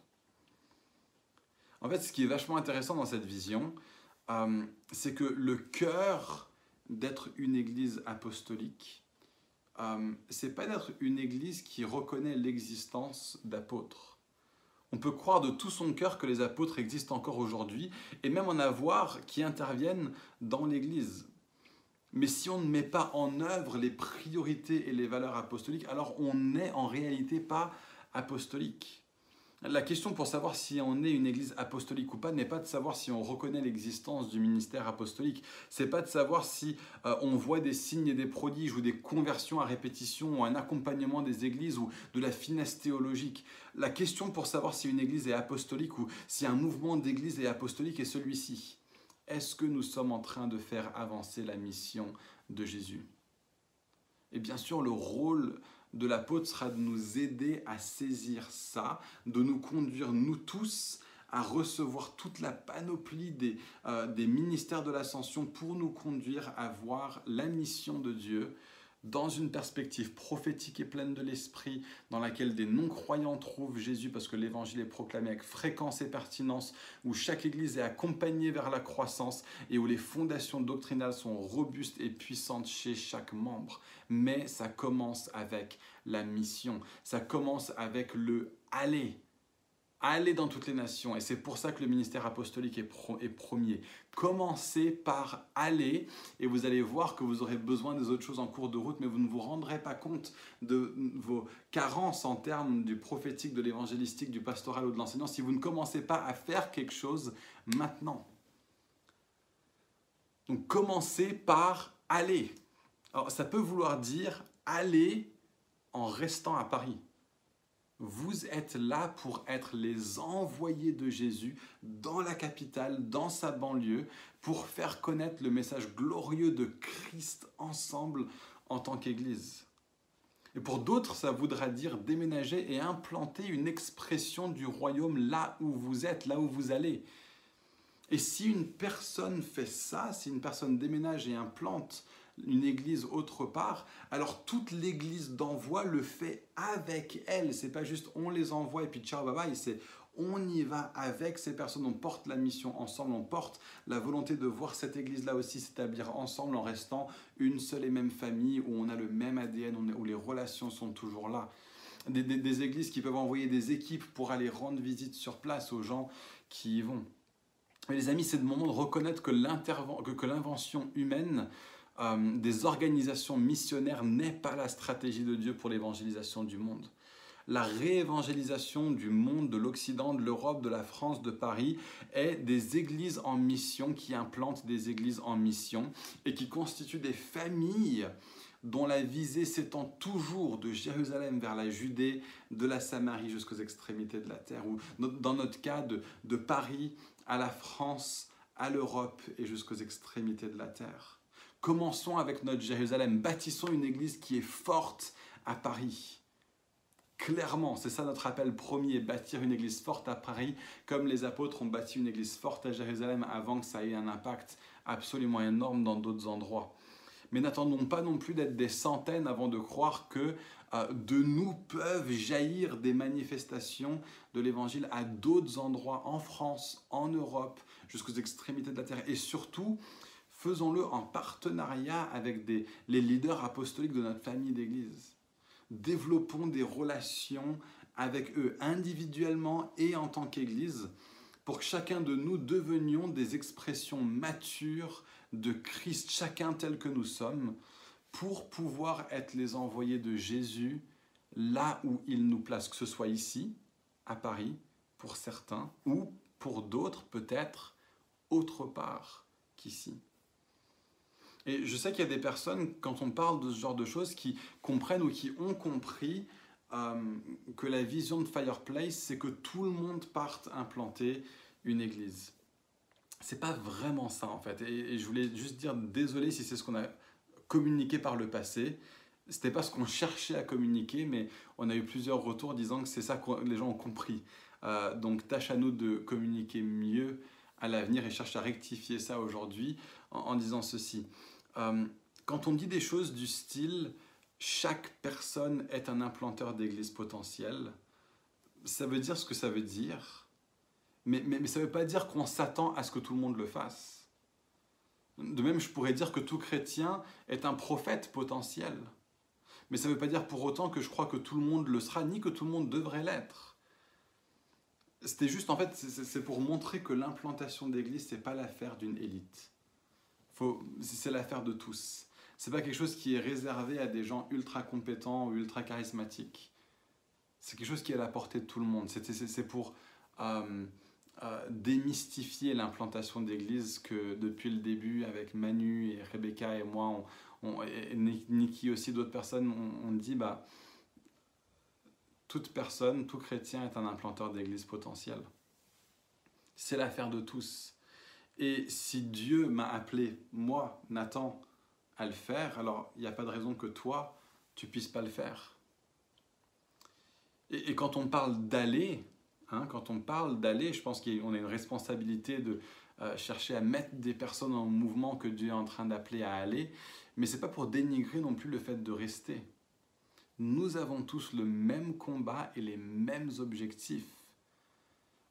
En fait, ce qui est vachement intéressant dans cette vision, euh, c'est que le cœur d'être une église apostolique, euh, c'est pas d'être une église qui reconnaît l'existence d'apôtres. On peut croire de tout son cœur que les apôtres existent encore aujourd'hui et même en avoir qui interviennent dans l'église. Mais si on ne met pas en œuvre les priorités et les valeurs apostoliques, alors on n'est en réalité pas apostolique. La question pour savoir si on est une église apostolique ou pas n'est pas de savoir si on reconnaît l'existence du ministère apostolique. C'est pas de savoir si euh, on voit des signes et des prodiges ou des conversions à répétition ou un accompagnement des églises ou de la finesse théologique. La question pour savoir si une église est apostolique ou si un mouvement d'église est apostolique est celui-ci. Est-ce que nous sommes en train de faire avancer la mission de Jésus? Et bien sûr, le rôle de l'apôtre sera de nous aider à saisir ça, de nous conduire, nous tous, à recevoir toute la panoplie des, euh, des ministères de l'ascension pour nous conduire à voir la mission de Dieu dans une perspective prophétique et pleine de l'esprit, dans laquelle des non-croyants trouvent Jésus parce que l'évangile est proclamé avec fréquence et pertinence, où chaque église est accompagnée vers la croissance et où les fondations doctrinales sont robustes et puissantes chez chaque membre. Mais ça commence avec la mission, ça commence avec le aller Allez dans toutes les nations. Et c'est pour ça que le ministère apostolique est, premier. Commencez par aller et vous allez voir que vous aurez besoin des autres choses en cours de route, mais vous ne vous rendrez pas compte de vos carences en termes du prophétique, de l'évangélistique, du pastoral ou de l'enseignant si vous ne commencez pas à faire quelque chose maintenant. Donc commencez par aller. Alors ça peut vouloir dire aller en restant à Paris. Vous êtes là pour être les envoyés de Jésus dans la capitale, dans sa banlieue, pour faire connaître le message glorieux de Christ ensemble en tant qu'Église. Et pour d'autres, ça voudra dire déménager et implanter une expression du royaume là où vous êtes, là où vous allez. Et si une personne fait ça, si une personne déménage et implante une église autre part, alors toute l'église d'envoi le fait avec elle. C'est pas juste on les envoie et puis ciao bye bye, c'est on y va avec ces personnes, on porte la mission ensemble, on porte la volonté de voir cette église-là aussi s'établir ensemble en restant une seule et même famille où on a le même ADN, où les relations sont toujours là. Des, des églises qui peuvent envoyer des équipes pour aller rendre visite sur place aux gens qui y vont. Mais les amis, c'est le moment de reconnaître que l'invention humaine euh, des organisations missionnaires n'est pas la stratégie de Dieu pour l'évangélisation du monde. La réévangélisation du monde, de l'Occident, de l'Europe, de la France, de Paris, est des églises en mission qui implantent des églises en mission et qui constituent des familles dont la visée s'étend toujours de Jérusalem vers la Judée, de la Samarie jusqu'aux extrémités de la terre, ou dans notre cas de, de Paris à la France, à l'Europe et jusqu'aux extrémités de la terre. Commençons avec notre Jérusalem. Bâtissons une église qui est forte à Paris. Clairement, c'est ça notre appel premier, bâtir une église forte à Paris, comme les apôtres ont bâti une église forte à Jérusalem avant que ça ait un impact absolument énorme dans d'autres endroits. Mais n'attendons pas non plus d'être des centaines avant de croire que euh, de nous peuvent jaillir des manifestations de l'évangile à d'autres endroits, en France, en Europe, jusqu'aux extrémités de la terre. Et surtout, faisons-le en partenariat avec les leaders apostoliques de notre famille d'église. Développons des relations avec eux individuellement et en tant qu'église pour que chacun de nous devenions des expressions matures de Christ, chacun tel que nous sommes, pour pouvoir être les envoyés de Jésus là où il nous place, que ce soit ici, à Paris, pour certains, ou pour d'autres peut-être autre part qu'ici. Et je sais qu'il y a des personnes, quand on parle de ce genre de choses, qui comprennent ou qui ont compris euh, que la vision de Fireplace, c'est que tout le monde parte implanter une église. C'est pas vraiment ça en fait. Et, je voulais juste dire désolé si c'est ce qu'on a communiqué par le passé. C'était pas ce qu'on *laughs* cherchait à communiquer, mais on a eu plusieurs retours disant que c'est ça que les gens ont compris. Euh, donc tâche à nous de communiquer mieux à l'avenir et cherche à rectifier ça aujourd'hui en, disant ceci. Euh, quand on dit des choses du style chaque personne est un implanteur d'église potentiel, ça veut dire ce que ça veut dire, mais, mais, ça ne veut pas dire qu'on s'attend à ce que tout le monde le fasse. De même, je pourrais dire que tout chrétien est un prophète potentiel. Mais ça ne veut pas dire pour autant que je crois que tout le monde le sera, ni que tout le monde devrait l'être. C'était juste, en fait, c'est pour montrer que l'implantation d'église, ce n'est pas l'affaire d'une élite c'est l'affaire de tous. C'est pas quelque chose qui est réservé à des gens ultra compétents ou ultra charismatiques. C'est quelque chose qui est à la portée de tout le monde. C'est pour euh, euh, démystifier l'implantation d'église que depuis le début, avec Manu et Rebecca et moi, et Niki aussi, d'autres personnes, on, on, dit bah, toute personne, tout chrétien est un implanteur d'église potentiel. C'est l'affaire de tous. Et si Dieu m'a appelé, moi, Nathan, à le faire, alors il n'y a pas de raison que toi, tu puisses pas le faire. Et, quand on parle d'aller, hein, quand on parle d'aller, je pense qu'on a une responsabilité de euh, chercher à mettre des personnes en mouvement que Dieu est en train d'appeler à aller, mais ce n'est pas pour dénigrer non plus le fait de rester. Nous avons tous le même combat et les mêmes objectifs.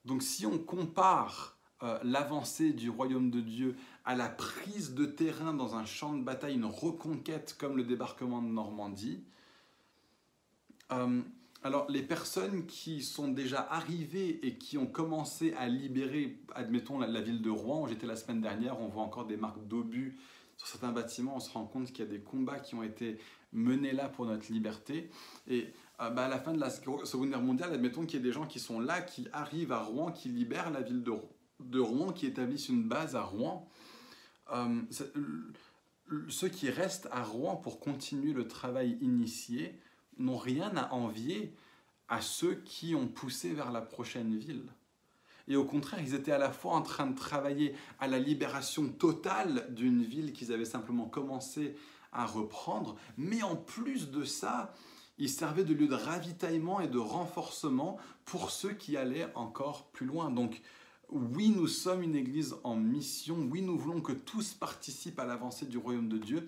Donc si on compare euh, l'avancée du royaume de Dieu à la prise de terrain dans un champ de bataille, une reconquête comme le débarquement de Normandie, euh, Alors, les personnes qui sont déjà arrivées et qui ont commencé à libérer, admettons, la, ville de Rouen, j'étais la semaine dernière, on voit encore des marques d'obus sur certains bâtiments, on se rend compte qu'il y a des combats qui ont été menés là pour notre liberté. Et euh, bah, à la fin de la Seconde Guerre mondiale, admettons qu'il y ait des gens qui sont là, qui arrivent à Rouen, qui libèrent la ville de, de Rouen, qui établissent une base à Rouen. Euh, ceux qui restent à Rouen pour continuer le travail initié, n'ont rien à envier à ceux qui ont poussé vers la prochaine ville. Et au contraire, ils étaient à la fois en train de travailler à la libération totale d'une ville qu'ils avaient simplement commencé à reprendre, mais en plus de ça, ils servaient de lieu de ravitaillement et de renforcement pour ceux qui allaient encore plus loin. Donc, oui, nous sommes une église en mission, oui, nous voulons que tous participent à l'avancée du royaume de Dieu,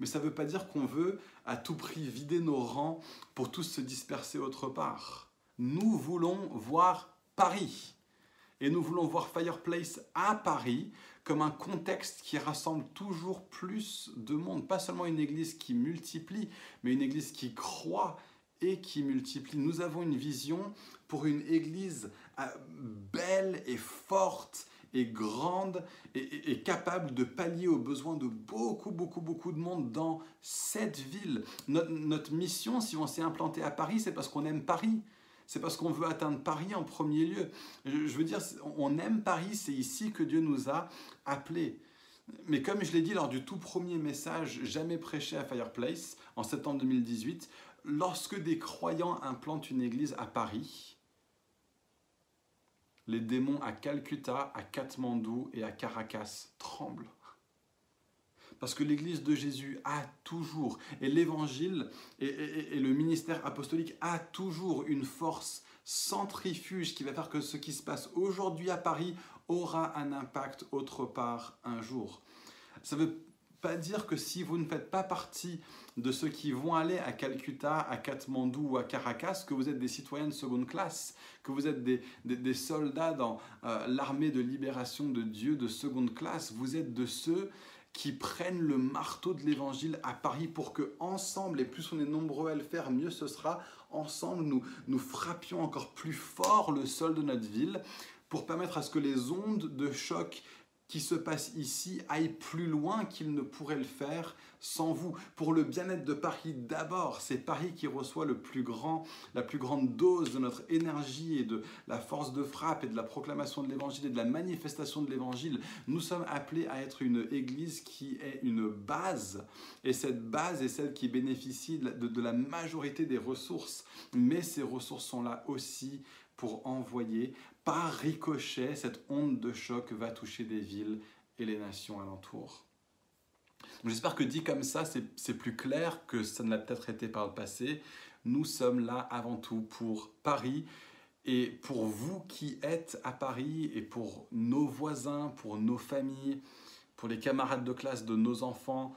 mais ça ne veut pas dire qu'on veut à tout prix vider nos rangs pour tous se disperser autre part. Nous voulons voir Paris. Et nous voulons voir Fireplace à Paris comme un contexte qui rassemble toujours plus de monde. Pas seulement une église qui multiplie, mais une église qui croit et qui multiplie. Nous avons une vision pour une église euh, belle et forte est grande et, capable de pallier aux besoins de beaucoup, beaucoup, beaucoup de monde dans cette ville. Notre, mission, si on s'est implanté à Paris, c'est parce qu'on aime Paris. C'est parce qu'on veut atteindre Paris en premier lieu. Je veux dire, on aime Paris, c'est ici que Dieu nous a appelés. Mais comme je l'ai dit lors du tout premier message jamais prêché à Fireplace en septembre 2018, lorsque des croyants implantent une église à Paris, les démons à Calcutta, à Katmandou et à Caracas tremblent. Parce que l'Église de Jésus a toujours, et l'Évangile et, le ministère apostolique a toujours une force centrifuge qui va faire que ce qui se passe aujourd'hui à Paris aura un impact autre part un jour. Ça veut pas dire que si vous ne faites pas partie de ceux qui vont aller à Calcutta, à Katmandou ou à Caracas, que vous êtes des citoyens de seconde classe, que vous êtes des, des, soldats dans euh, l'armée de libération de Dieu de seconde classe, vous êtes de ceux qui prennent le marteau de l'évangile à Paris pour que ensemble, et plus on est nombreux à le faire, mieux ce sera, ensemble nous, nous frappions encore plus fort le sol de notre ville pour permettre à ce que les ondes de choc qui se passe ici aille plus loin qu'il ne pourrait le faire sans vous. Pour le bien-être de Paris d'abord, c'est Paris qui reçoit le plus grand, la plus grande dose de notre énergie et de la force de frappe et de la proclamation de l'évangile et de la manifestation de l'évangile. Nous sommes appelés à être une église qui est une base et cette base est celle qui bénéficie de, de la majorité des ressources. Mais ces ressources sont là aussi pour envoyer par ricochet, cette onde de choc va toucher des villes et les nations alentours. J'espère que dit comme ça, c'est plus clair que ça ne l'a peut-être été par le passé. Nous sommes là avant tout pour Paris et pour vous qui êtes à Paris et pour nos voisins, pour nos familles, pour les camarades de classe de nos enfants,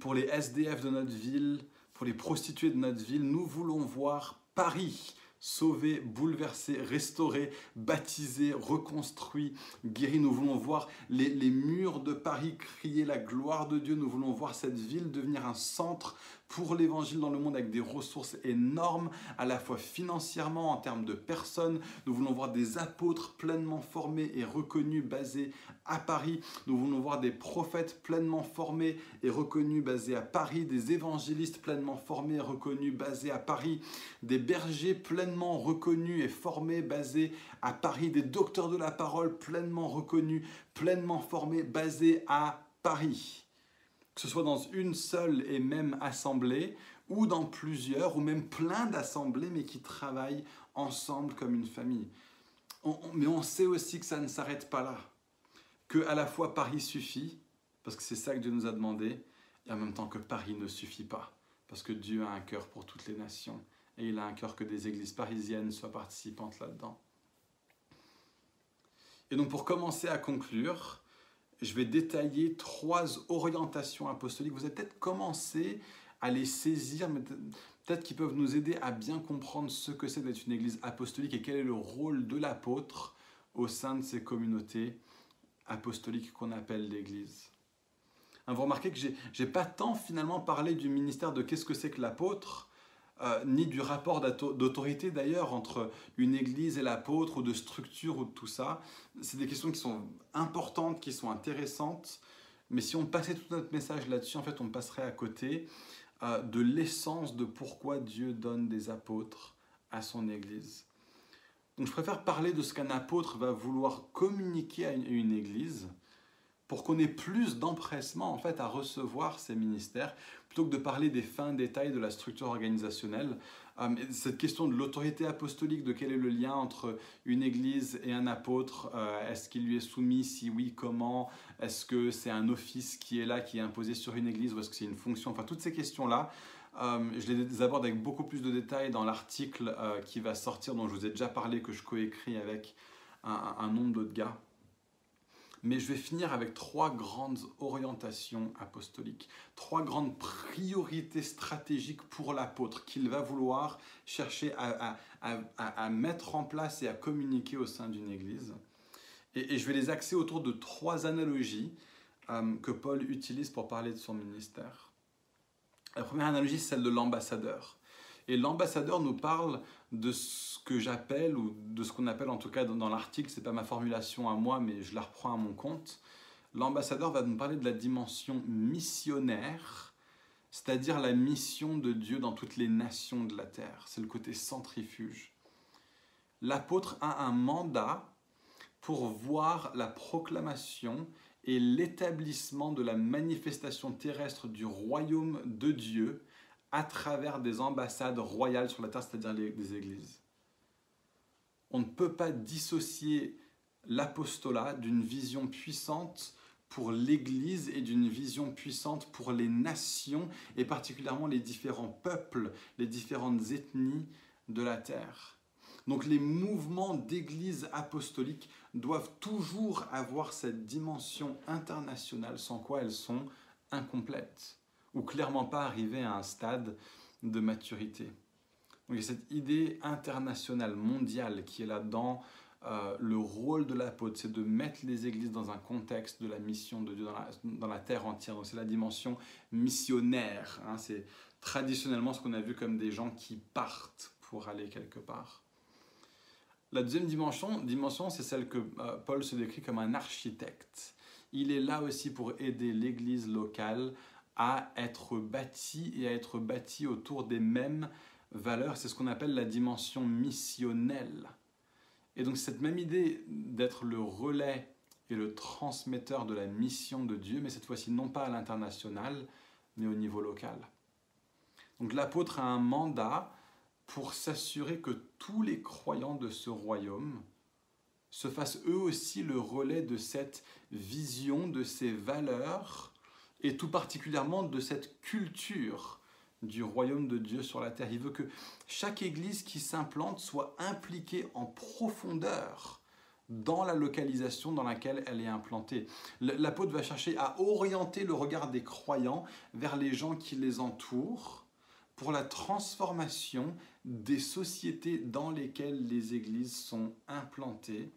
pour les SDF de notre ville, pour les prostituées de notre ville, nous voulons voir Paris sauvé, bouleversé, restauré, baptisé, reconstruit, guéri. Nous voulons voir les, les, murs de Paris crier la gloire de Dieu. Nous voulons voir cette ville devenir un centre pour l'évangile dans le monde avec des ressources énormes, à la fois financièrement, en termes de personnes. Nous voulons voir des apôtres pleinement formés et reconnus, basés à Paris. Nous voulons voir des prophètes pleinement formés et reconnus, basés à Paris. Des évangélistes pleinement formés et reconnus, basés à Paris. Des bergers pleinement reconnus et formés, basés à Paris. Des docteurs de la parole pleinement reconnus, pleinement formés, basés à Paris que ce soit dans une seule et même assemblée, ou dans plusieurs, ou même plein d'assemblées, mais qui travaillent ensemble comme une famille. mais on sait aussi que ça ne s'arrête pas là, que à la fois Paris suffit, parce que c'est ça que Dieu nous a demandé, et en même temps que Paris ne suffit pas, parce que Dieu a un cœur pour toutes les nations, et il a un cœur que des églises parisiennes soient participantes là-dedans. Et donc pour commencer à conclure, je vais détailler trois orientations apostoliques. Vous avez peut-être commencé à les saisir, mais peut-être qu'ils peuvent nous aider à bien comprendre ce que c'est d'être une église apostolique et quel est le rôle de l'apôtre au sein de ces communautés apostoliques qu'on appelle l'église. Hein, vous remarquez que je n'ai pas tant finalement parlé du ministère de qu'est-ce que c'est que l'apôtre, euh, ni du rapport d'autorité d'ailleurs entre une église et l'apôtre, ou de structure, ou de tout ça. C'est des questions qui sont importantes, qui sont intéressantes, mais si on passait tout notre message là-dessus, en fait, on passerait à côté euh, de l'essence de pourquoi Dieu donne des apôtres à son église. Donc je préfère parler de ce qu'un apôtre va vouloir communiquer à une église, pour qu'on ait plus d'empressement en fait à recevoir ces ministères, plutôt que de parler des fins détails de la structure organisationnelle. Euh, cette question de l'autorité apostolique, de quel est le lien entre une église et un apôtre, euh, est-ce qu'il lui est soumis, si oui, comment, est-ce que c'est un office qui est là, qui est imposé sur une église, ou est-ce que c'est une fonction, enfin toutes ces questions-là. Euh, je les aborde avec beaucoup plus de détails dans l'article qui va sortir, dont je vous ai déjà parlé, que je coécris avec un, un nombre d'autres gars. Mais je vais finir avec trois grandes orientations apostoliques, trois grandes priorités stratégiques pour l'apôtre qu'il va vouloir chercher à, mettre en place et à communiquer au sein d'une église. Et, je vais les axer autour de trois analogies euh, que Paul utilise pour parler de son ministère. La première analogie, c'est celle de l'ambassadeur. Et l'ambassadeur nous parle de ce que j'appelle, ou de ce qu'on appelle en tout cas dans, l'article, ce n'est pas ma formulation à moi, mais je la reprends à mon compte. L'ambassadeur va nous parler de la dimension missionnaire, c'est-à-dire la mission de Dieu dans toutes les nations de la terre. C'est le côté centrifuge. L'apôtre a un mandat pour voir la proclamation et l'établissement de la manifestation terrestre du royaume de Dieu à travers des ambassades royales sur la terre, c'est-à-dire des églises. On ne peut pas dissocier l'apostolat d'une vision puissante pour l'Église et d'une vision puissante pour les nations et particulièrement les différents peuples, les différentes ethnies de la terre. Donc les mouvements d'Église apostolique doivent toujours avoir cette dimension internationale sans quoi elles sont incomplètes ou clairement pas arrivé à un stade de maturité. Donc il y a cette idée internationale, mondiale, qui est là dans euh, le rôle de l'apôtre, c'est de mettre les églises dans un contexte de la mission de Dieu dans la, terre entière. Donc c'est la dimension missionnaire. Hein. c'est traditionnellement ce qu'on a vu comme des gens qui partent pour aller quelque part. La deuxième dimension, dimension c'est celle que euh, Paul se décrit comme un architecte. Il est là aussi pour aider l'église locale à être bâti et à être bâti autour des mêmes valeurs. C'est ce qu'on appelle la dimension missionnelle. Et donc cette même idée d'être le relais et le transmetteur de la mission de Dieu, mais cette fois-ci non pas à l'international, mais au niveau local. Donc l'apôtre a un mandat pour s'assurer que tous les croyants de ce royaume se fassent eux aussi le relais de cette vision, de ces valeurs et tout particulièrement de cette culture du royaume de Dieu sur la terre. Il veut que chaque église qui s'implante soit impliquée en profondeur dans la localisation dans laquelle elle est implantée. L'apôtre va chercher à orienter le regard des croyants vers les gens qui les entourent pour la transformation des sociétés dans lesquelles les églises sont implantées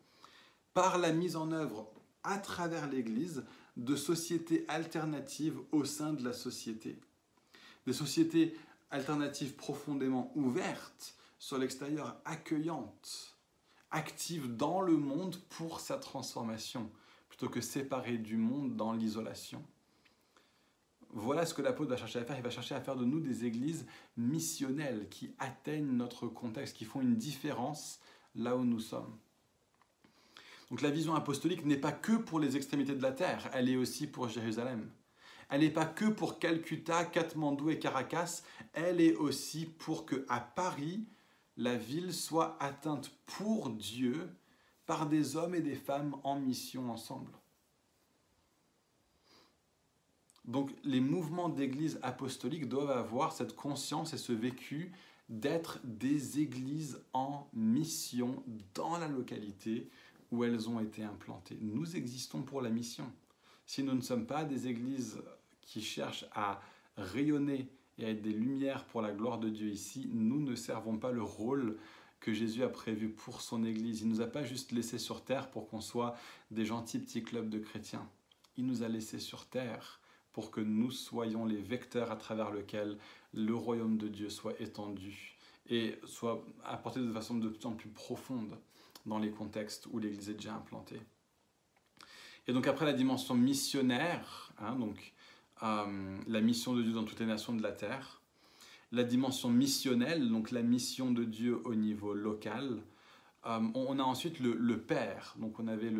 par la mise en œuvre à travers l'Église de sociétés alternatives au sein de la société. Des sociétés alternatives profondément ouvertes sur l'extérieur, accueillantes, actives dans le monde pour sa transformation, plutôt que séparées du monde dans l'isolation. Voilà ce que l'apôtre va chercher à faire. Il va chercher à faire de nous des églises missionnelles qui atteignent notre contexte, qui font une différence là où nous sommes. Donc la vision apostolique n'est pas que pour les extrémités de la terre, elle est aussi pour Jérusalem. Elle n'est pas que pour Calcutta, Katmandou et Caracas, elle est aussi pour que à Paris, la ville soit atteinte pour Dieu par des hommes et des femmes en mission ensemble. Donc les mouvements d'église apostolique doivent avoir cette conscience et ce vécu d'être des églises en mission dans la localité où elles ont été implantées. Nous existons pour la mission. Si nous ne sommes pas des églises qui cherchent à rayonner et à être des lumières pour la gloire de Dieu ici, nous ne servons pas le rôle que Jésus a prévu pour son Église. Il ne nous a pas juste laissés sur terre pour qu'on soit des gentils petits clubs de chrétiens. Il nous a laissés sur terre pour que nous soyons les vecteurs à travers lesquels le royaume de Dieu soit étendu et soit apporté de façon de plus en plus profonde dans les contextes où l'Église est déjà implantée. Et donc après la dimension missionnaire, hein, donc euh, la mission de Dieu dans toutes les nations de la terre, la dimension missionnelle, donc la mission de Dieu au niveau local, euh, on a ensuite le, père, donc on avait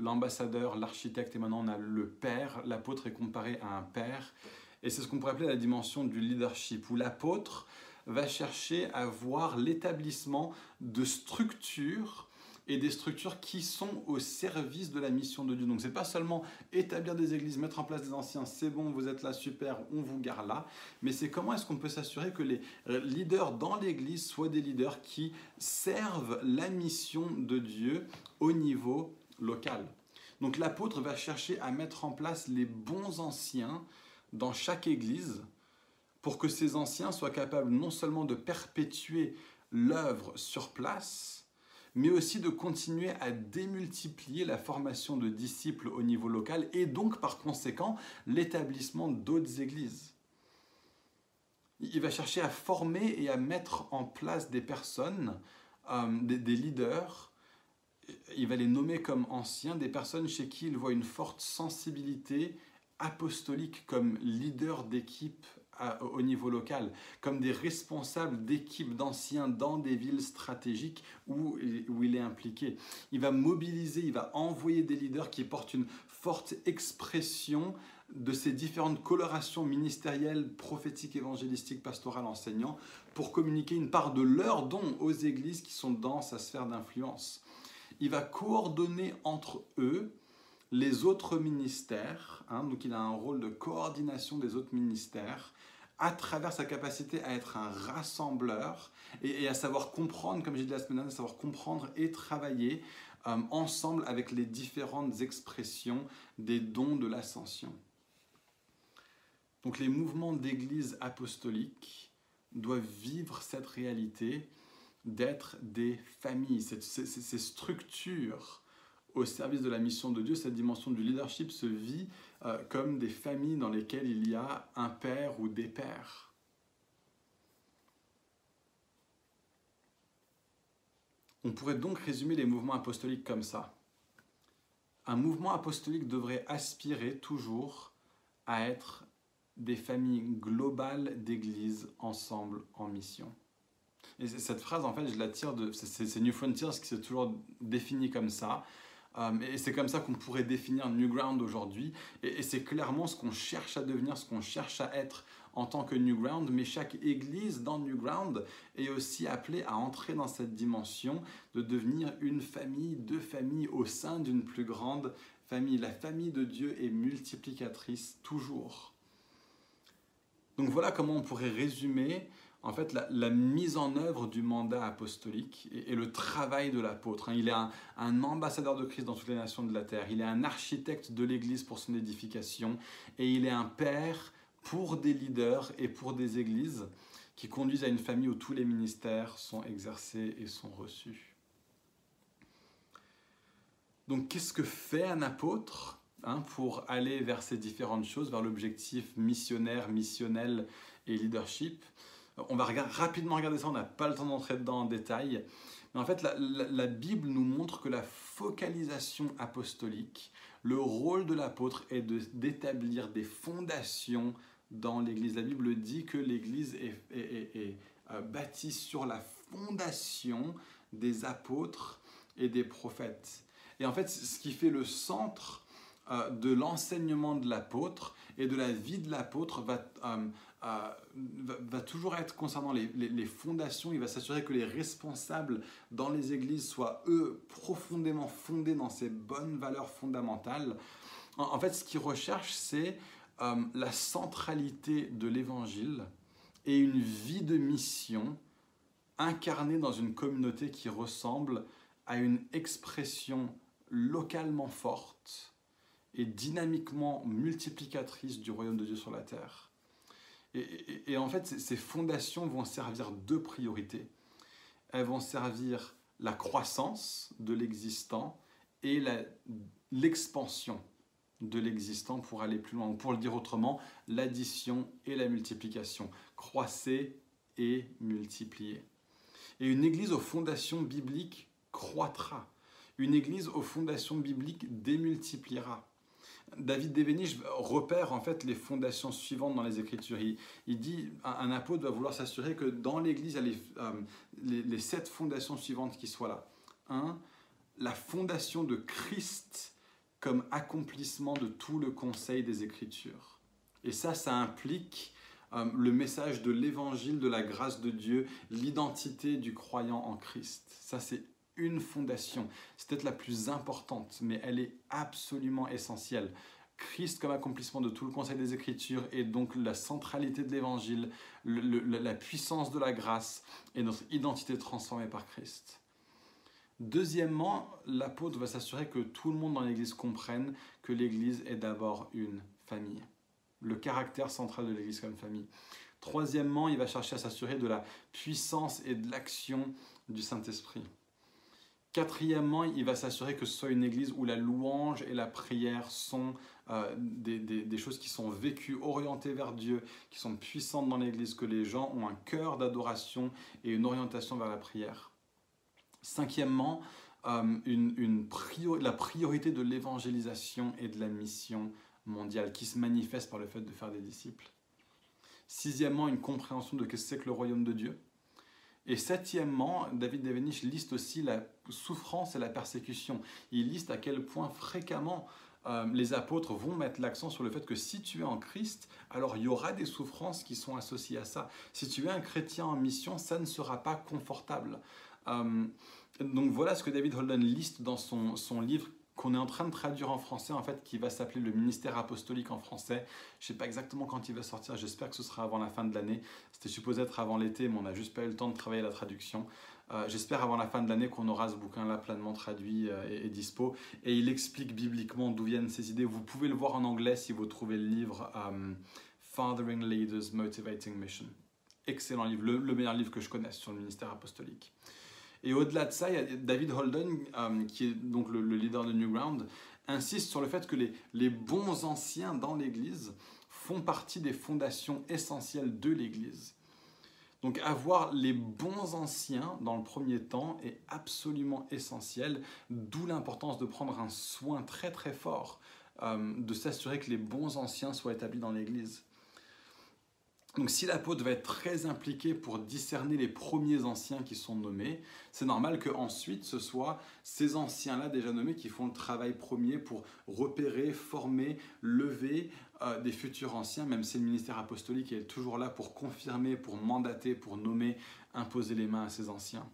l'ambassadeur, l'architecte, et maintenant on a le père. L'apôtre est comparé à un père, et c'est ce qu'on pourrait appeler la dimension du leadership, où l'apôtre va chercher à voir l'établissement de structures et des structures qui sont au service de la mission de Dieu. Donc c'est pas seulement établir des églises, mettre en place des anciens, c'est bon, vous êtes là, super, on vous garde là, mais c'est comment est-ce qu'on peut s'assurer que les leaders dans l'église soient des leaders qui servent la mission de Dieu au niveau local. Donc l'apôtre va chercher à mettre en place les bons anciens dans chaque église pour que ces anciens soient capables non seulement de perpétuer l'œuvre sur place, mais aussi de continuer à démultiplier la formation de disciples au niveau local et donc par conséquent l'établissement d'autres églises. Il va chercher à former et à mettre en place des personnes, euh, des, leaders, il va les nommer comme anciens, des personnes chez qui il voit une forte sensibilité apostolique comme leader d'équipe au niveau local, comme des responsables d'équipes d'anciens dans des villes stratégiques où, où il est impliqué. Il va mobiliser, il va envoyer des leaders qui portent une forte expression de ces différentes colorations ministérielles, prophétiques, évangélistiques, pastorales, enseignants, pour communiquer une part de leurs dons aux églises qui sont dans sa sphère d'influence. Il va coordonner entre eux les autres ministères, hein, donc il a un rôle de coordination des autres ministères, à travers sa capacité à être un rassembleur et, à savoir comprendre, comme j'ai dit la semaine dernière, à savoir comprendre et travailler euh, ensemble avec les différentes expressions des dons de l'ascension. Donc les mouvements d'église apostolique doivent vivre cette réalité d'être des familles, ces structures au service de la mission de Dieu, cette dimension du leadership se vit euh, comme des familles dans lesquelles il y a un père ou des pères. On pourrait donc résumer les mouvements apostoliques comme ça. Un mouvement apostolique devrait aspirer toujours à être des familles globales d'églises ensemble en mission. Et cette phrase, en fait, je la tire de. C'est New Frontiers qui s'est toujours défini comme ça. Euh, et c'est comme ça qu'on pourrait définir Newground aujourd'hui. Et, c'est clairement ce qu'on cherche à devenir, ce qu'on cherche à être en tant que Newground. Mais chaque église dans Newground est aussi appelée à entrer dans cette dimension de devenir une famille, deux familles au sein d'une plus grande famille. La famille de Dieu est multiplicatrice toujours. Donc voilà comment on pourrait résumer en fait la, mise en œuvre du mandat apostolique et, le travail de l'apôtre. Hein. Il est un, ambassadeur de Christ dans toutes les nations de la terre, il est un architecte de l'Église pour son édification et il est un père pour des leaders et pour des églises qui conduisent à une famille où tous les ministères sont exercés et sont reçus. Donc qu'est-ce que fait un apôtre hein, pour aller vers ces différentes choses, vers l'objectif missionnaire, missionnel et leadership? On va rapidement regarder ça, on n'a pas le temps d'entrer dedans en détail. Mais en fait, la, Bible nous montre que la focalisation apostolique, le rôle de l'apôtre est d'établir des fondations dans l'Église. La Bible dit que l'Église est, euh, bâtie sur la fondation des apôtres et des prophètes. Et en fait, ce qui fait le centre euh, de l'enseignement de l'apôtre et de la vie de l'apôtre va, euh, va, toujours être concernant les, fondations. Il va s'assurer que les responsables dans les églises soient, eux, profondément fondés dans ces bonnes valeurs fondamentales. En, fait, ce qu'il recherche, c'est euh, la centralité de l'évangile et une vie de mission incarnée dans une communauté qui ressemble à une expression localement forte et dynamiquement multiplicatrice du royaume de Dieu sur la terre. Et, en fait, ces fondations vont servir deux priorités. Elles vont servir la croissance de l'existant et l'expansion de l'existant pour aller plus loin. pour le dire autrement, l'addition et la multiplication. Croissez et multipliez. Et une église aux fondations bibliques croîtra. Une église aux fondations bibliques démultipliera. David Devenich repère en fait les fondations suivantes dans les Écritures. Il, dit un, apôtre va vouloir s'assurer que dans l'Église, il y a euh, les, les, sept fondations suivantes qui soient là. Un, la fondation de Christ comme accomplissement de tout le conseil des Écritures. Et ça, ça implique euh, le message de l'évangile de la grâce de Dieu, l'identité du croyant en Christ. Ça, c'est une fondation. C'est peut-être la plus importante, mais elle est absolument essentielle. Christ comme accomplissement de tout le conseil des Écritures et donc la centralité de l'Évangile, la puissance de la grâce et notre identité transformée par Christ. Deuxièmement, l'apôtre va s'assurer que tout le monde dans l'Église comprenne que l'Église est d'abord une famille. Le caractère central de l'Église comme famille. Troisièmement, il va chercher à s'assurer de la puissance et de l'action du Saint-Esprit. Quatrièmement, il va s'assurer que ce soit une église où la louange et la prière sont euh, des, choses qui sont vécues, orientées vers Dieu, qui sont puissantes dans l'église, que les gens ont un cœur d'adoration et une orientation vers la prière. Cinquièmement, euh, une, la priorité de l'évangélisation et de la mission mondiale qui se manifeste par le fait de faire des disciples. Sixièmement, une compréhension de ce que c'est que le royaume de Dieu. Et septièmement, David Devenich liste aussi la souffrance et la persécution. Il liste à quel point fréquemment euh, les apôtres vont mettre l'accent sur le fait que si tu es en Christ, alors il y aura des souffrances qui sont associées à ça. Si tu es un chrétien en mission, ça ne sera pas confortable. Euh, donc voilà ce que David Holden liste dans son, son livre qu'on est en train de traduire en français, en fait, qui va s'appeler le ministère apostolique en français. Je sais pas exactement quand il va sortir, j'espère que ce sera avant la fin de l'année. C'était supposé être avant l'été, mais on n'a juste pas eu le temps de travailler la traduction. Euh, j'espère avant la fin de l'année qu'on aura ce bouquin-là pleinement traduit euh, et, dispo. Et il explique bibliquement d'où viennent ces idées. Vous pouvez le voir en anglais si vous trouvez le livre euh, Fathering Leaders Motivating Mission. Excellent livre, le, le meilleur livre que je connaisse sur le ministère apostolique. Et au-delà de ça, David Holden, euh, qui est donc le, leader de Newground, insiste sur le fait que les, les bons anciens dans l'Église font partie des fondations essentielles de l'Église. Donc avoir les bons anciens dans le premier temps est absolument essentiel, d'où l'importance de prendre un soin très très fort, euh, de s'assurer que les bons anciens soient établis dans l'Église. Donc si l'apôtre va être très impliqué pour discerner les premiers anciens qui sont nommés, c'est normal qu'ensuite ce soit ces anciens-là déjà nommés qui font le travail premier pour repérer, former, lever euh, des futurs anciens, même si le ministère apostolique est toujours là pour confirmer, pour mandater, pour nommer, imposer les mains à ces anciens.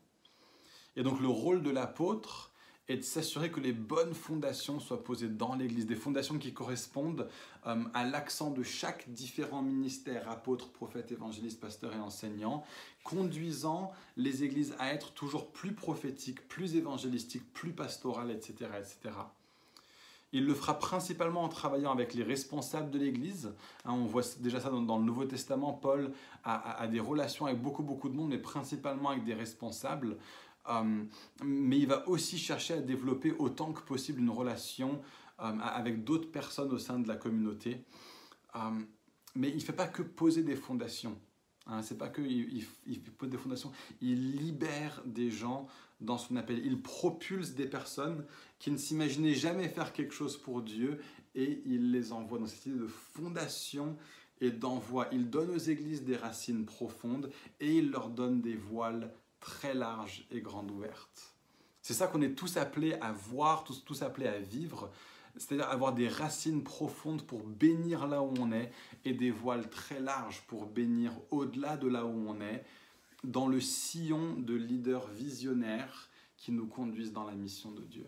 Et donc le rôle de l'apôtre, et de s'assurer que les bonnes fondations soient posées dans l'Église, des fondations qui correspondent euh, à l'accent de chaque différent ministère, apôtre, prophète, évangéliste, pasteur et enseignant, conduisant les Églises à être toujours plus prophétiques, plus évangélistiques, plus pastorales, etc. etc. Il le fera principalement en travaillant avec les responsables de l'Église. Hein, on voit déjà ça dans, le Nouveau Testament. Paul a, a, des relations avec beaucoup, beaucoup de monde, mais principalement avec des responsables. Euh, mais il va aussi chercher à développer autant que possible une relation euh, avec d'autres personnes au sein de la communauté. Euh, mais il ne fait pas que poser des fondations. Hein, c'est pas que il, pose des fondations, il libère des gens dans son appel. Il propulse des personnes qui ne s'imaginaient jamais faire quelque chose pour Dieu et il les envoie dans cette idée de fondation et d'envoi. Il donne aux églises des racines profondes et il leur donne des voiles très large et grande ouverte. C'est ça qu'on est tous appelés à voir, tous, tous appelés à vivre, c'est-à-dire avoir des racines profondes pour bénir là où on est et des voiles très larges pour bénir au-delà de là où on est, dans le sillon de leaders visionnaires qui nous conduisent dans la mission de Dieu.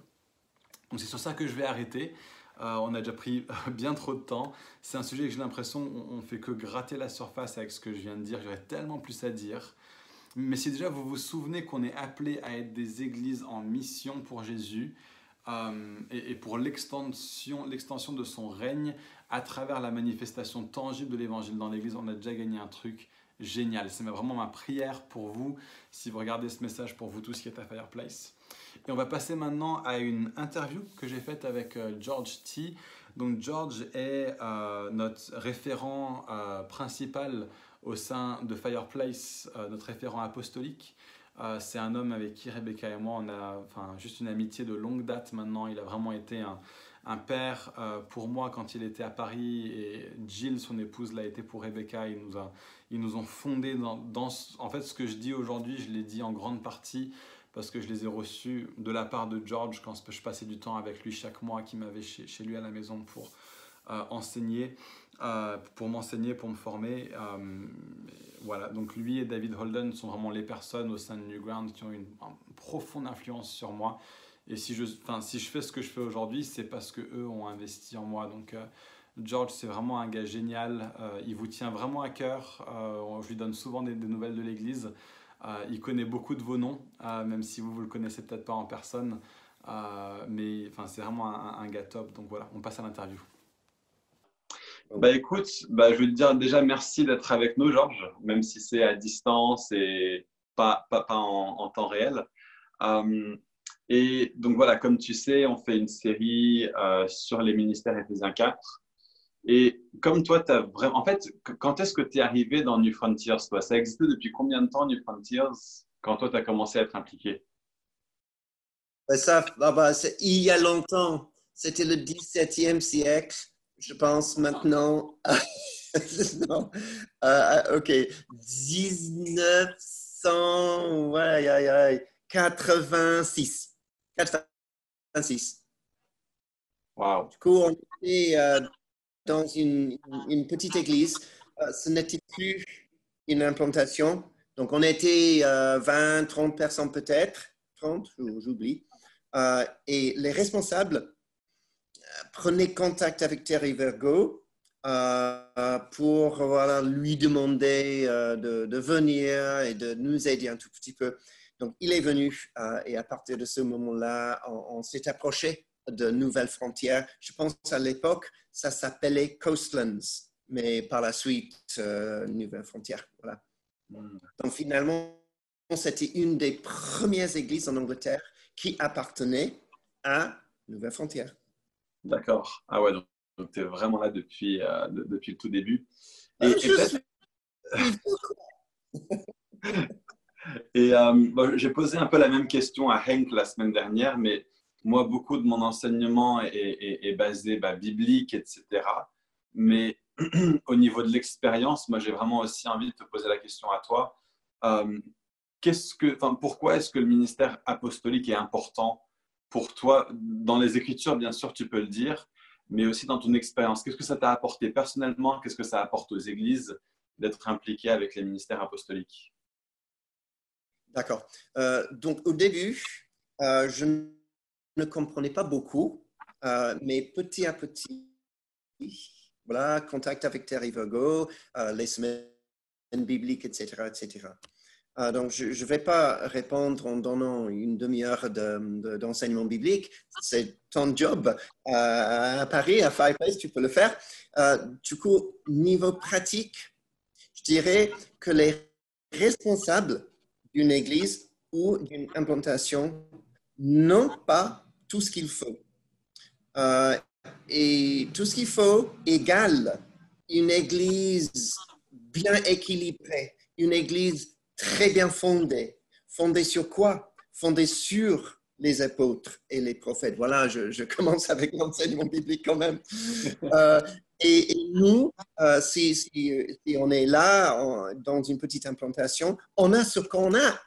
Donc c'est sur ça que je vais arrêter. Euh, on a déjà pris *laughs* bien trop de temps. C'est un sujet que j'ai l'impression on, ne fait que gratter la surface avec ce que je viens de dire. J'aurais tellement plus à dire. Mais si déjà vous vous souvenez qu'on est appelé à être des églises en mission pour Jésus euh, et, pour l'extension, de son règne à travers la manifestation tangible de l'évangile dans l'église, on a déjà gagné un truc génial. C'est vraiment ma prière pour vous, si vous regardez ce message pour vous tous qui êtes à Fireplace. Et on va passer maintenant à une interview que j'ai faite avec euh, George T. Donc George est notre référent principal au sein de Fireplace, notre référent apostolique. c'est un homme avec qui Rebecca et moi, on a enfin, juste une amitié de longue date maintenant. Il a vraiment été un, père euh, pour moi quand il était à Paris et Jill, son épouse, l'a été pour Rebecca. Ils nous, ont fondé dans, En fait, ce que je dis aujourd'hui, je l'ai dit en grande partie parce que je les ai reçus de la part de George quand je passais du temps avec lui chaque mois, qui m'avait chez, chez, lui à la maison pour euh, enseigner, euh, pour m'enseigner, pour me former. voilà, donc lui et David Holden sont vraiment les personnes au sein de Newground qui ont une profonde influence sur moi. Et si je, si je fais ce que je fais aujourd'hui, c'est parce que eux ont investi en moi. Donc, euh, George, c'est vraiment un gars génial. Euh, il vous tient vraiment à cœur. Euh, je lui donne souvent des, nouvelles de l'Église. il connaît beaucoup de vos noms, même si vous ne le connaissez peut-être pas en personne. mais c'est vraiment un, un, gars top. Donc voilà, on passe à l'interview. Bah écoute, bah, je veux te dire déjà merci d'être avec nous, Georges, même si c'est à distance et pas, pas, pas en, temps réel. Et donc voilà, comme tu sais, on fait une série euh, sur les ministères Ephésiens 4. Et comme toi, tu vraiment. En fait, quand est-ce que tu es arrivé dans New Frontiers toi? Ça existait depuis combien de temps, New Frontiers, quand toi, tu as commencé à être impliqué? Ça, ah bah, Il y a longtemps. C'était le 17e siècle, je pense maintenant. *laughs* non. Euh, ok. 1900. Ouais, ouais, ouais. 86. 86. Wow. Du coup, on était euh, dans une, une, petite église. Euh, ce n'était plus une implantation. Donc, on était 20, euh, 30 personnes peut-être. 30, j'oublie. et les responsables prenaient contact avec Terry Vergo pour voilà, lui demander de, de, venir et de nous aider un tout petit peu. Donc, il est venu euh, et à partir de ce moment-là, on, s'est approché de nouvelles frontières. Je pense à l'époque, ça s'appelait Coastlands, mais par la suite, euh, Nouvelles Frontières. Voilà. Hmm. Donc, finalement, c'était une des premières églises en Angleterre qui appartenait à Nouvelles Frontières. D'accord. Ah ouais, donc, tu es vraiment là depuis, euh, depuis le tout début. Et, Et euh, j'ai posé un peu la même question à Henk la semaine dernière, mais moi, beaucoup de mon enseignement est, basé bah, biblique, etc. Mais *clears throat* au niveau de l'expérience, moi, j'ai vraiment aussi envie de te poser la question à toi. Euh, que, pourquoi est-ce que le ministère apostolique est important pour toi Dans les Écritures, bien sûr, tu peux le dire, mais aussi dans ton expérience. Qu'est-ce que ça t'a apporté personnellement? Qu'est-ce que ça apporte aux églises d'être impliqué avec les ministères apostoliques? D'accord. Euh, donc, au début, euh, je ne comprenais pas beaucoup, euh, mais petit à petit, voilà, contact avec Terry Virgo, les semaines bibliques, etc., etc. donc, je ne vais pas répondre en donnant une demi-heure d'enseignement biblique. C'est ton job à Paris, à Fireplace, tu peux le faire. du coup, niveau pratique, je dirais que les responsables d'une église ou d'une implantation n'ont pas tout ce qu'il faut. Euh, et tout ce qu'il faut égale une église bien équilibrée, une église très bien fondée. Fondée sur quoi? Fondée sur les apôtres et les prophètes. Voilà, je, commence avec l'enseignement biblique quand même. *laughs* Euh, et, nous, euh, si, on est là dans une petite implantation, on a ce qu'on a,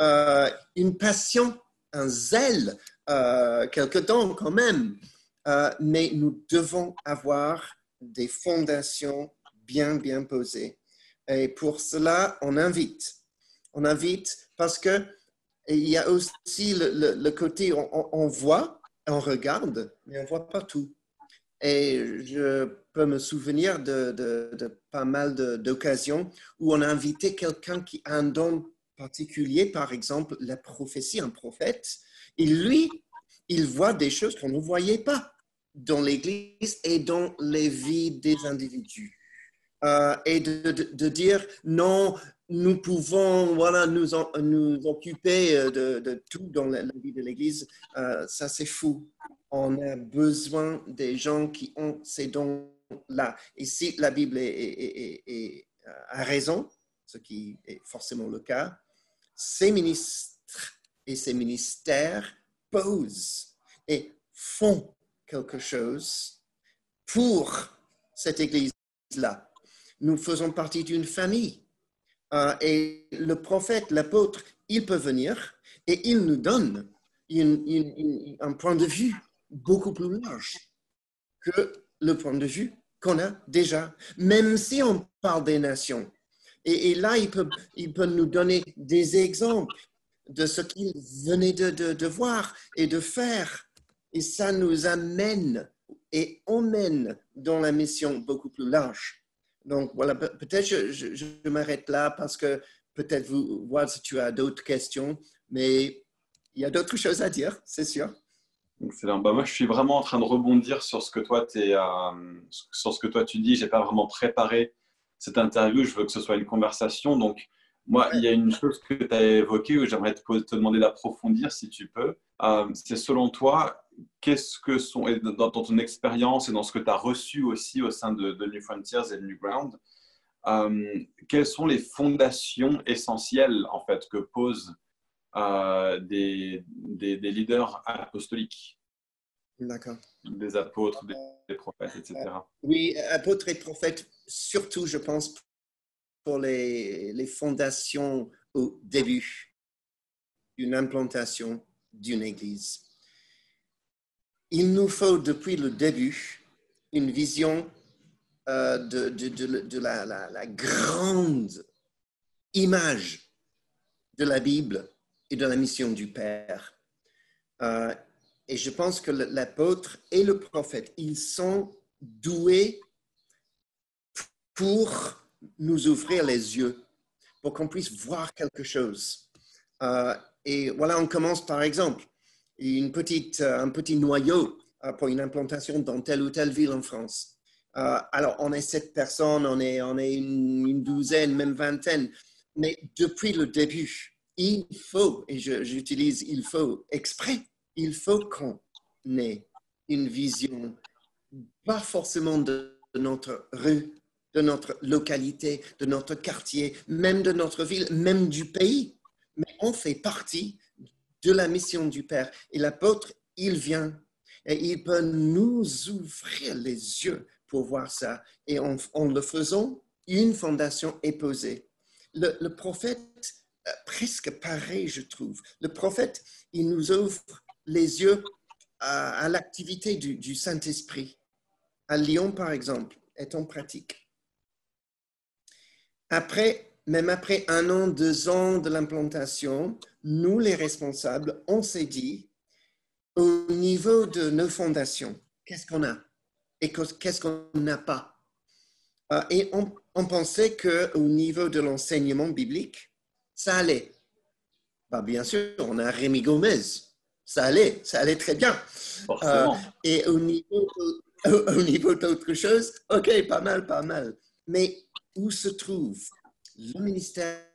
euh, une passion, un zèle, quelque temps quand même, mais nous devons avoir des fondations bien, bien posées. Et pour cela, on invite. On invite parce que il y a aussi le, côté, on, voit, on regarde, mais on voit pas tout. Et je peux me souvenir de, pas mal d'occasions où on a invité quelqu'un qui a un don particulier, par exemple la prophétie, un prophète, et lui, il voit des choses qu'on ne voyait pas dans l'Église et dans les vies des individus. Euh, et de, dire non, nous pouvons voilà, nous, nous occuper euh, de, tout dans la, vie de l'Église. Euh, ça, c'est fou. On a besoin des gens qui ont ces dons-là. Si la Bible a raison, ce qui est forcément le cas, ces ministres et ces ministères posent et font quelque chose pour cette Église-là. Nous faisons partie d'une famille. Euh, et le prophète, l'apôtre, il peut venir et il nous donne un point de vue beaucoup plus large que le point de vue qu'on a déjà, même si on parle des nations. Et, là, il peut, il peut nous donner des exemples de ce qu'il venait de, de, voir et de faire. Et ça nous amène et emmène dans la mission beaucoup plus large. Donc voilà, peut-être je, je, m'arrête là parce que peut-être vous voir si tu as d'autres questions, mais il y a d'autres choses à dire, c'est sûr. Excellent. Bah moi, je suis vraiment en train de rebondir sur ce que toi, es, euh, sur ce que toi tu dis. J'ai pas vraiment préparé cette interview. Je veux que ce soit une conversation. Donc, moi, il y a une chose que tu as évoquée où j'aimerais te, te, demander d'approfondir si tu peux. Euh, c'est selon toi, qu'est-ce que sont, dans, ton expérience et dans ce que tu as reçu aussi au sein de, New Frontiers et New Ground, euh, quelles sont les fondations essentielles en fait que posent euh, des, des, leaders apostoliques? D'accord. Des apôtres, des, prophètes, etc. Oui, apôtres et prophètes, surtout, je pense, pour les, les fondations au début d'une implantation d'une église. Il nous faut depuis le début une vision euh, de, la, grande image de la Bible et de la mission du Père. Euh, et je pense que l'apôtre et le prophète, ils sont doués pour nous ouvrir les yeux, pour qu'on puisse voir quelque chose. Euh, et voilà, on commence par exemple une petite, euh, un petit noyau euh, pour une implantation dans telle ou telle ville en France. Euh, alors, on est sept personnes, on est, on est une, douzaine, même vingtaine. Mais depuis le début, il faut, et j'utilise il faut exprès, il faut qu'on ait une vision, pas forcément de notre rue, de notre localité, de notre quartier, même de notre ville, même du pays, mais on fait partie de la mission du Père. Et l'apôtre, il vient et il peut nous ouvrir les yeux pour voir ça. Et en, le faisant, une fondation est posée. Le, prophète, euh, presque pareil, je trouve. Le prophète, il nous ouvre les yeux à, l'activité du, du Saint-Esprit. À Lyon, par exemple, est en pratique. Après, même après un an, deux ans de l'implantation, nous, les responsables, on s'est dit, au niveau de nos fondations, qu'est-ce qu'on a et qu'est-ce qu'on n'a pas? Euh, Et on, pensait qu'au niveau de l'enseignement biblique, ça allait. Bah, bien sûr, on a Rémi Gomez. Ça allait, ça allait très bien. Euh, et au niveau, au niveau d'autre chose, OK, pas mal, pas mal. Mais où se trouve le ministère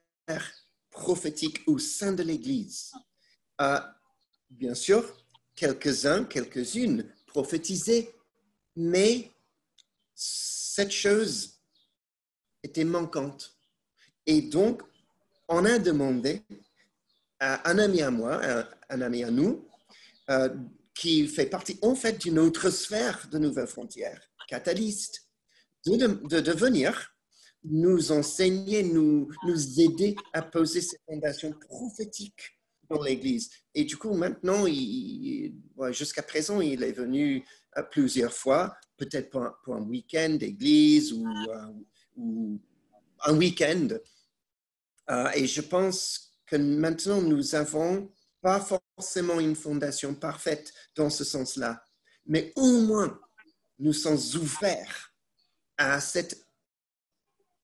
prophétique au sein de l'Église. a bien sûr, quelques-uns, quelques-unes prophétisaient, mais cette chose était manquante. Et donc, on a demandé à un ami à moi, un, ami à nous, euh, qui fait partie en fait d'une autre sphère de Nouvelles Frontières, catalyste, de, de, de venir nous enseigner, nous, nous aider à poser ces fondations prophétiques dans l'Église. Et du coup, maintenant, jusqu'à présent, il est venu euh, plusieurs fois, peut-être pour, un week-end d'église ou, euh, un week-end. Euh, et je pense que maintenant, nous n'avons pas forcément une fondation parfaite dans ce sens-là, mais au moins, nous sommes ouverts à cette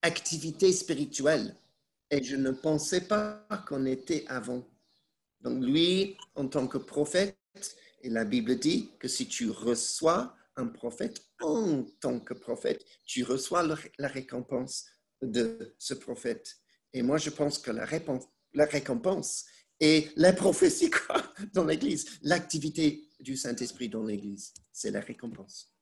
activité spirituelle. Et je ne pensais pas qu'on était avant. Donc lui, en tant que prophète, et la Bible dit que si tu reçois un prophète en tant que prophète, tu reçois la récompense de ce prophète. Et moi, je pense que la, la récompense est la prophétie quoi, dans l'Église. L'activité du Saint-Esprit dans l'Église, c'est la récompense.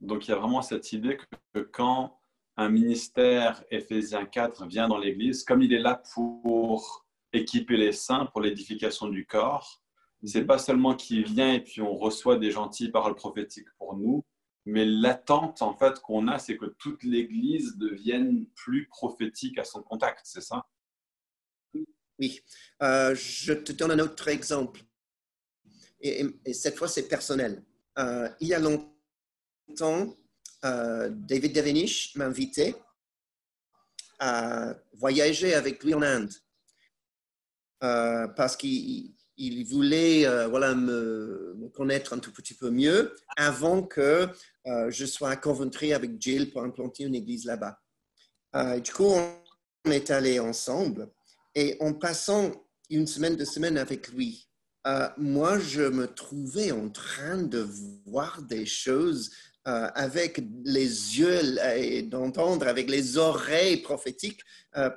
Donc, il y a vraiment cette idée que, quand un ministère, Ephésiens 4, vient dans l'Église, comme il est là pour équiper les saints pour l'édification du corps, c'est pas seulement qu'il vient et puis on reçoit des gentilles paroles prophétiques pour nous, mais l'attente en fait qu'on a, c'est que toute l'Église devienne plus prophétique à son contact, c'est ça? Oui. Euh, je te donne un autre exemple. Et, cette fois, c'est personnel. Euh, il y a longtemps, euh, David Devenish m'a invité à voyager avec lui en Inde. parce qu'il il voulait euh, voilà, me, connaître un tout petit peu mieux avant que euh, je sois à Coventry avec Jill pour implanter une église là-bas. Euh, du coup, on est allés ensemble et en passant une semaine, deux semaines avec lui, moi, je me trouvais en train de voir des choses avec les yeux et d'entendre avec les oreilles prophétiques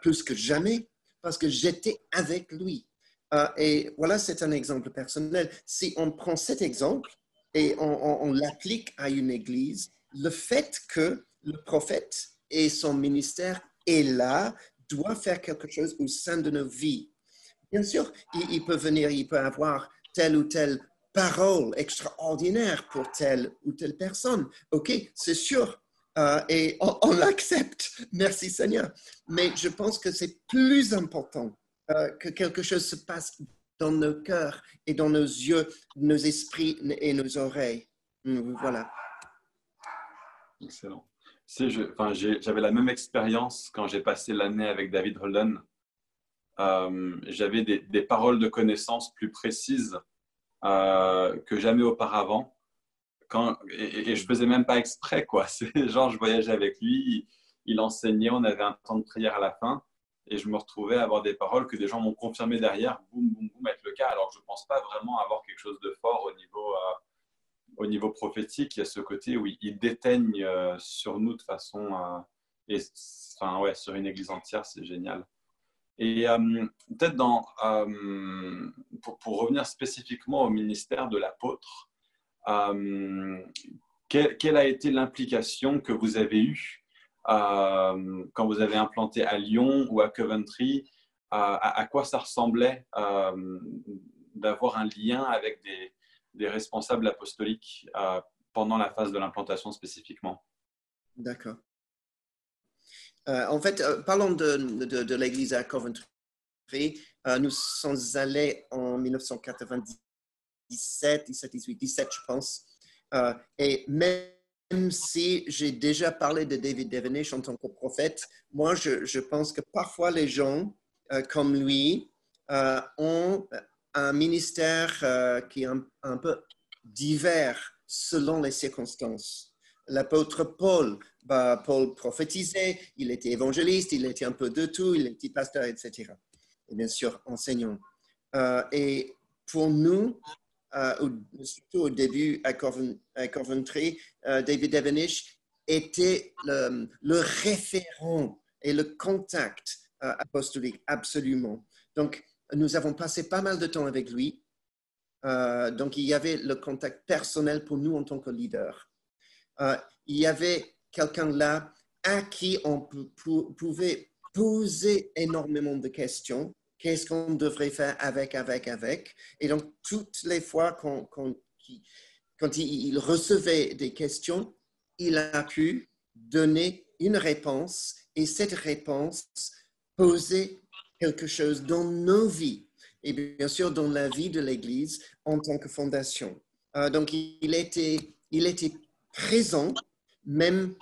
plus que jamais parce que j'étais avec lui. Euh, et voilà, c'est un exemple personnel. Si on prend cet exemple et on, l'applique à une église, le fait que le prophète et son ministère est là doit faire quelque chose au sein de nos vies. Bien sûr, il, peut venir, il peut avoir telle ou telle parole extraordinaire pour telle ou telle personne. OK, c'est sûr. Euh, et on l'accepte. Merci Seigneur. Mais je pense que c'est plus important euh, que quelque chose se passe dans nos cœurs et dans nos yeux, nos esprits et nos oreilles. Mm, voilà. Excellent. J'avais la même expérience quand j'ai passé l'année avec David Holden. Euh, j'avais des, paroles de connaissance plus précises que jamais auparavant. Quand, et, et, je faisais même pas exprès, quoi. *laughs* Genre, je voyageais avec lui, il enseignait, on avait un temps de prière à la fin et je me retrouvais à avoir des paroles que des gens m'ont confirmé derrière, boum, boum, boum, être le cas. Alors je ne pense pas vraiment avoir quelque chose de fort au niveau, euh, au niveau prophétique. Il y a ce côté où il déteigne euh, sur nous de façon. Euh, enfin, ouais, sur une église entière, c'est génial. Et peut-être dans, pour, pour, revenir spécifiquement au ministère de l'apôtre, quelle, quelle, a été l'implication que vous avez eue euh, quand vous avez implanté à Lyon ou à Coventry, à, quoi ça ressemblait euh, d'avoir un lien avec des, des responsables apostoliques euh, pendant la phase de l'implantation spécifiquement? D'accord. En fait, parlons de, de, l'église à Coventry. nous sommes allés en 1997, 17, 18, 17, je pense. et même si j'ai déjà parlé de David Devenish en tant que prophète, moi, je, pense que parfois les gens euh, comme lui euh, ont un ministère euh, qui est un, peu divers selon les circonstances. L'apôtre Paul, bah, Paul prophétisait, il était évangéliste, il était un peu de tout, il était pasteur, etc. Et bien sûr, enseignant. et pour nous, euh, surtout au début à, Coventry, euh, David Devenish était le, référent et le contact euh, apostolique, absolument. Donc, nous avons passé pas mal de temps avec lui. donc, il y avait le contact personnel pour nous en tant que leader. il y avait quelqu'un là à qui on pouvait poser énormément de questions qu'est-ce qu'on devrait faire avec, avec, avec? Et donc, toutes les fois quand il, recevait des questions, il a pu donner une réponse et cette réponse posait quelque chose dans nos vies et bien sûr dans la vie de l'Église en tant que fondation. Euh, donc, il était, il était présent, même,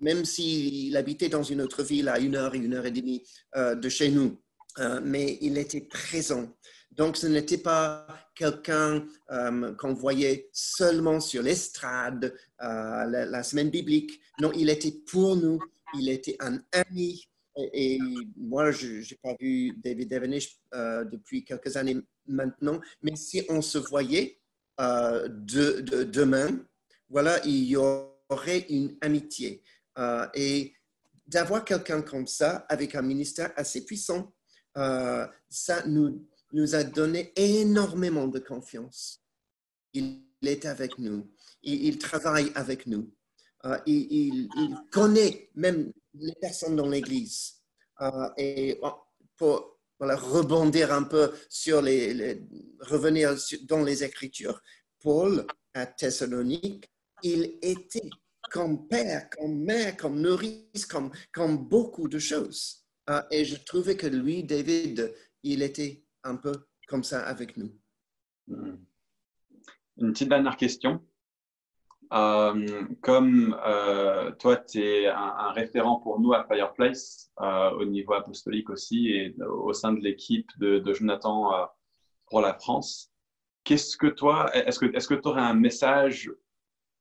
même s'il habitait dans une autre ville à une heure et une heure et demie euh, de chez nous. Euh, mais il était présent. Donc, ce n'était pas quelqu'un euh, qu'on voyait seulement sur l'estrade, la, semaine biblique. Non, il était pour nous, il était un ami. Et, moi, je n'ai pas vu David Devenish depuis quelques années maintenant, mais si on se voyait de, demain, voilà, il y aurait une amitié. et d'avoir quelqu'un comme ça, avec un ministère assez puissant, euh, ça nous, nous a donné énormément de confiance. Il est avec nous, il, il travaille avec nous, euh, il, connaît même les personnes dans l'Église. Euh, et pour rebondir un peu sur les, revenir dans les Écritures, Paul à Thessalonique, il était comme père, comme mère, comme nourrice, comme, comme beaucoup de choses. Euh, et je trouvais que lui, David, il était un peu comme ça avec nous. Hmm. Une petite dernière question. Euh, comme euh, toi, tu es un, référent pour nous à Fireplace, au niveau apostolique aussi, et au sein de l'équipe de, Jonathan pour la France, qu'est-ce que toi, est-ce que tu aurais un message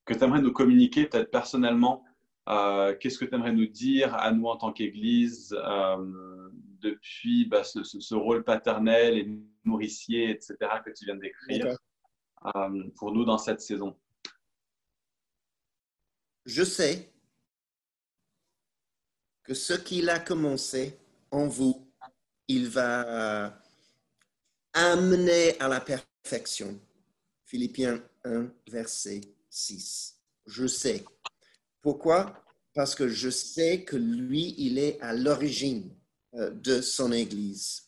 que tu aimerais nous communiquer, peut-être personnellement euh, Qu'est-ce que tu aimerais nous dire à nous en tant qu'Église euh, depuis bah, ce, rôle paternel et nourricier, etc., que tu viens de décrire euh, pour nous dans cette saison? Je sais que ce qu'il a commencé en vous, il va amener à la perfection. Philippiens 1, verset 6. Je sais. Pourquoi? Parce que je sais que lui, il est à l'origine euh, de son Église.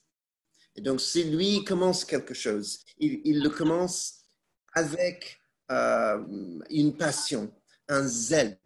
Et donc, si lui commence quelque chose, il, le commence avec euh, une passion, un zèle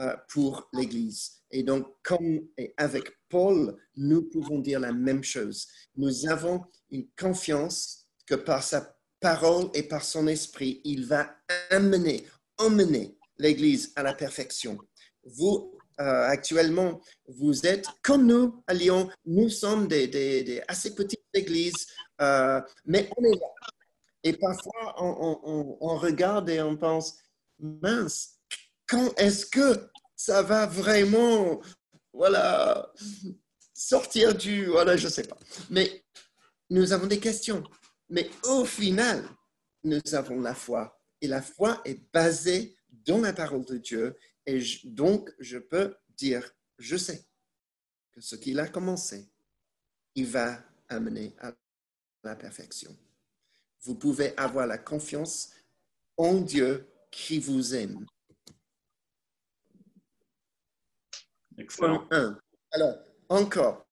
euh, pour l'Église. Et donc, comme avec Paul, nous pouvons dire la même chose. Nous avons une confiance que par sa parole et par son esprit, il va amener emmener l'Église à la perfection. Vous, euh, actuellement, vous êtes comme nous à Lyon. Nous sommes des, assez petites églises, euh, mais on est là. Et parfois, on, regarde et on pense, mince, quand est-ce que ça va vraiment, voilà, sortir du, voilà, je ne sais pas. Mais nous avons des questions. Mais au final, nous avons la foi et la foi est basée dans la parole de Dieu. Et donc, je peux dire, je sais que ce qu'il a commencé, il va amener à la perfection. Vous pouvez avoir la confiance en Dieu qui vous aime. Excellent. Point 1. Alors, encore.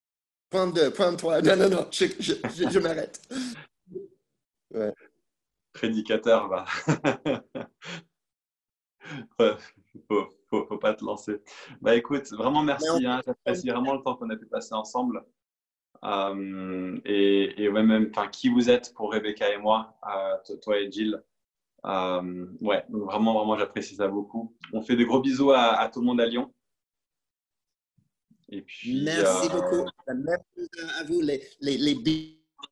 Point 2, point 3. Non, non, non, je, je m'arrête. Ouais *laughs* prédicateur, *laughs* va. faut, faut, pas te lancer. Bah écoute, vraiment merci. Hein, J'apprécie vraiment le temps qu'on a pu passer ensemble. Euh, et, et, ouais, même, enfin, qui vous êtes pour Rebecca et moi, euh, toi et Jill. Euh, ouais, vraiment, vraiment, j'apprécie ça beaucoup. On fait de gros bisous à, tout le monde à Lyon. Et puis, merci beaucoup. Merci à vous. Les, les, les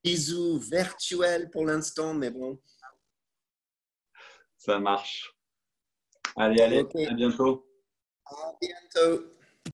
bisous virtuels pour l'instant, mais bon, ça marche. Allez, allez, à bientôt. À bientôt.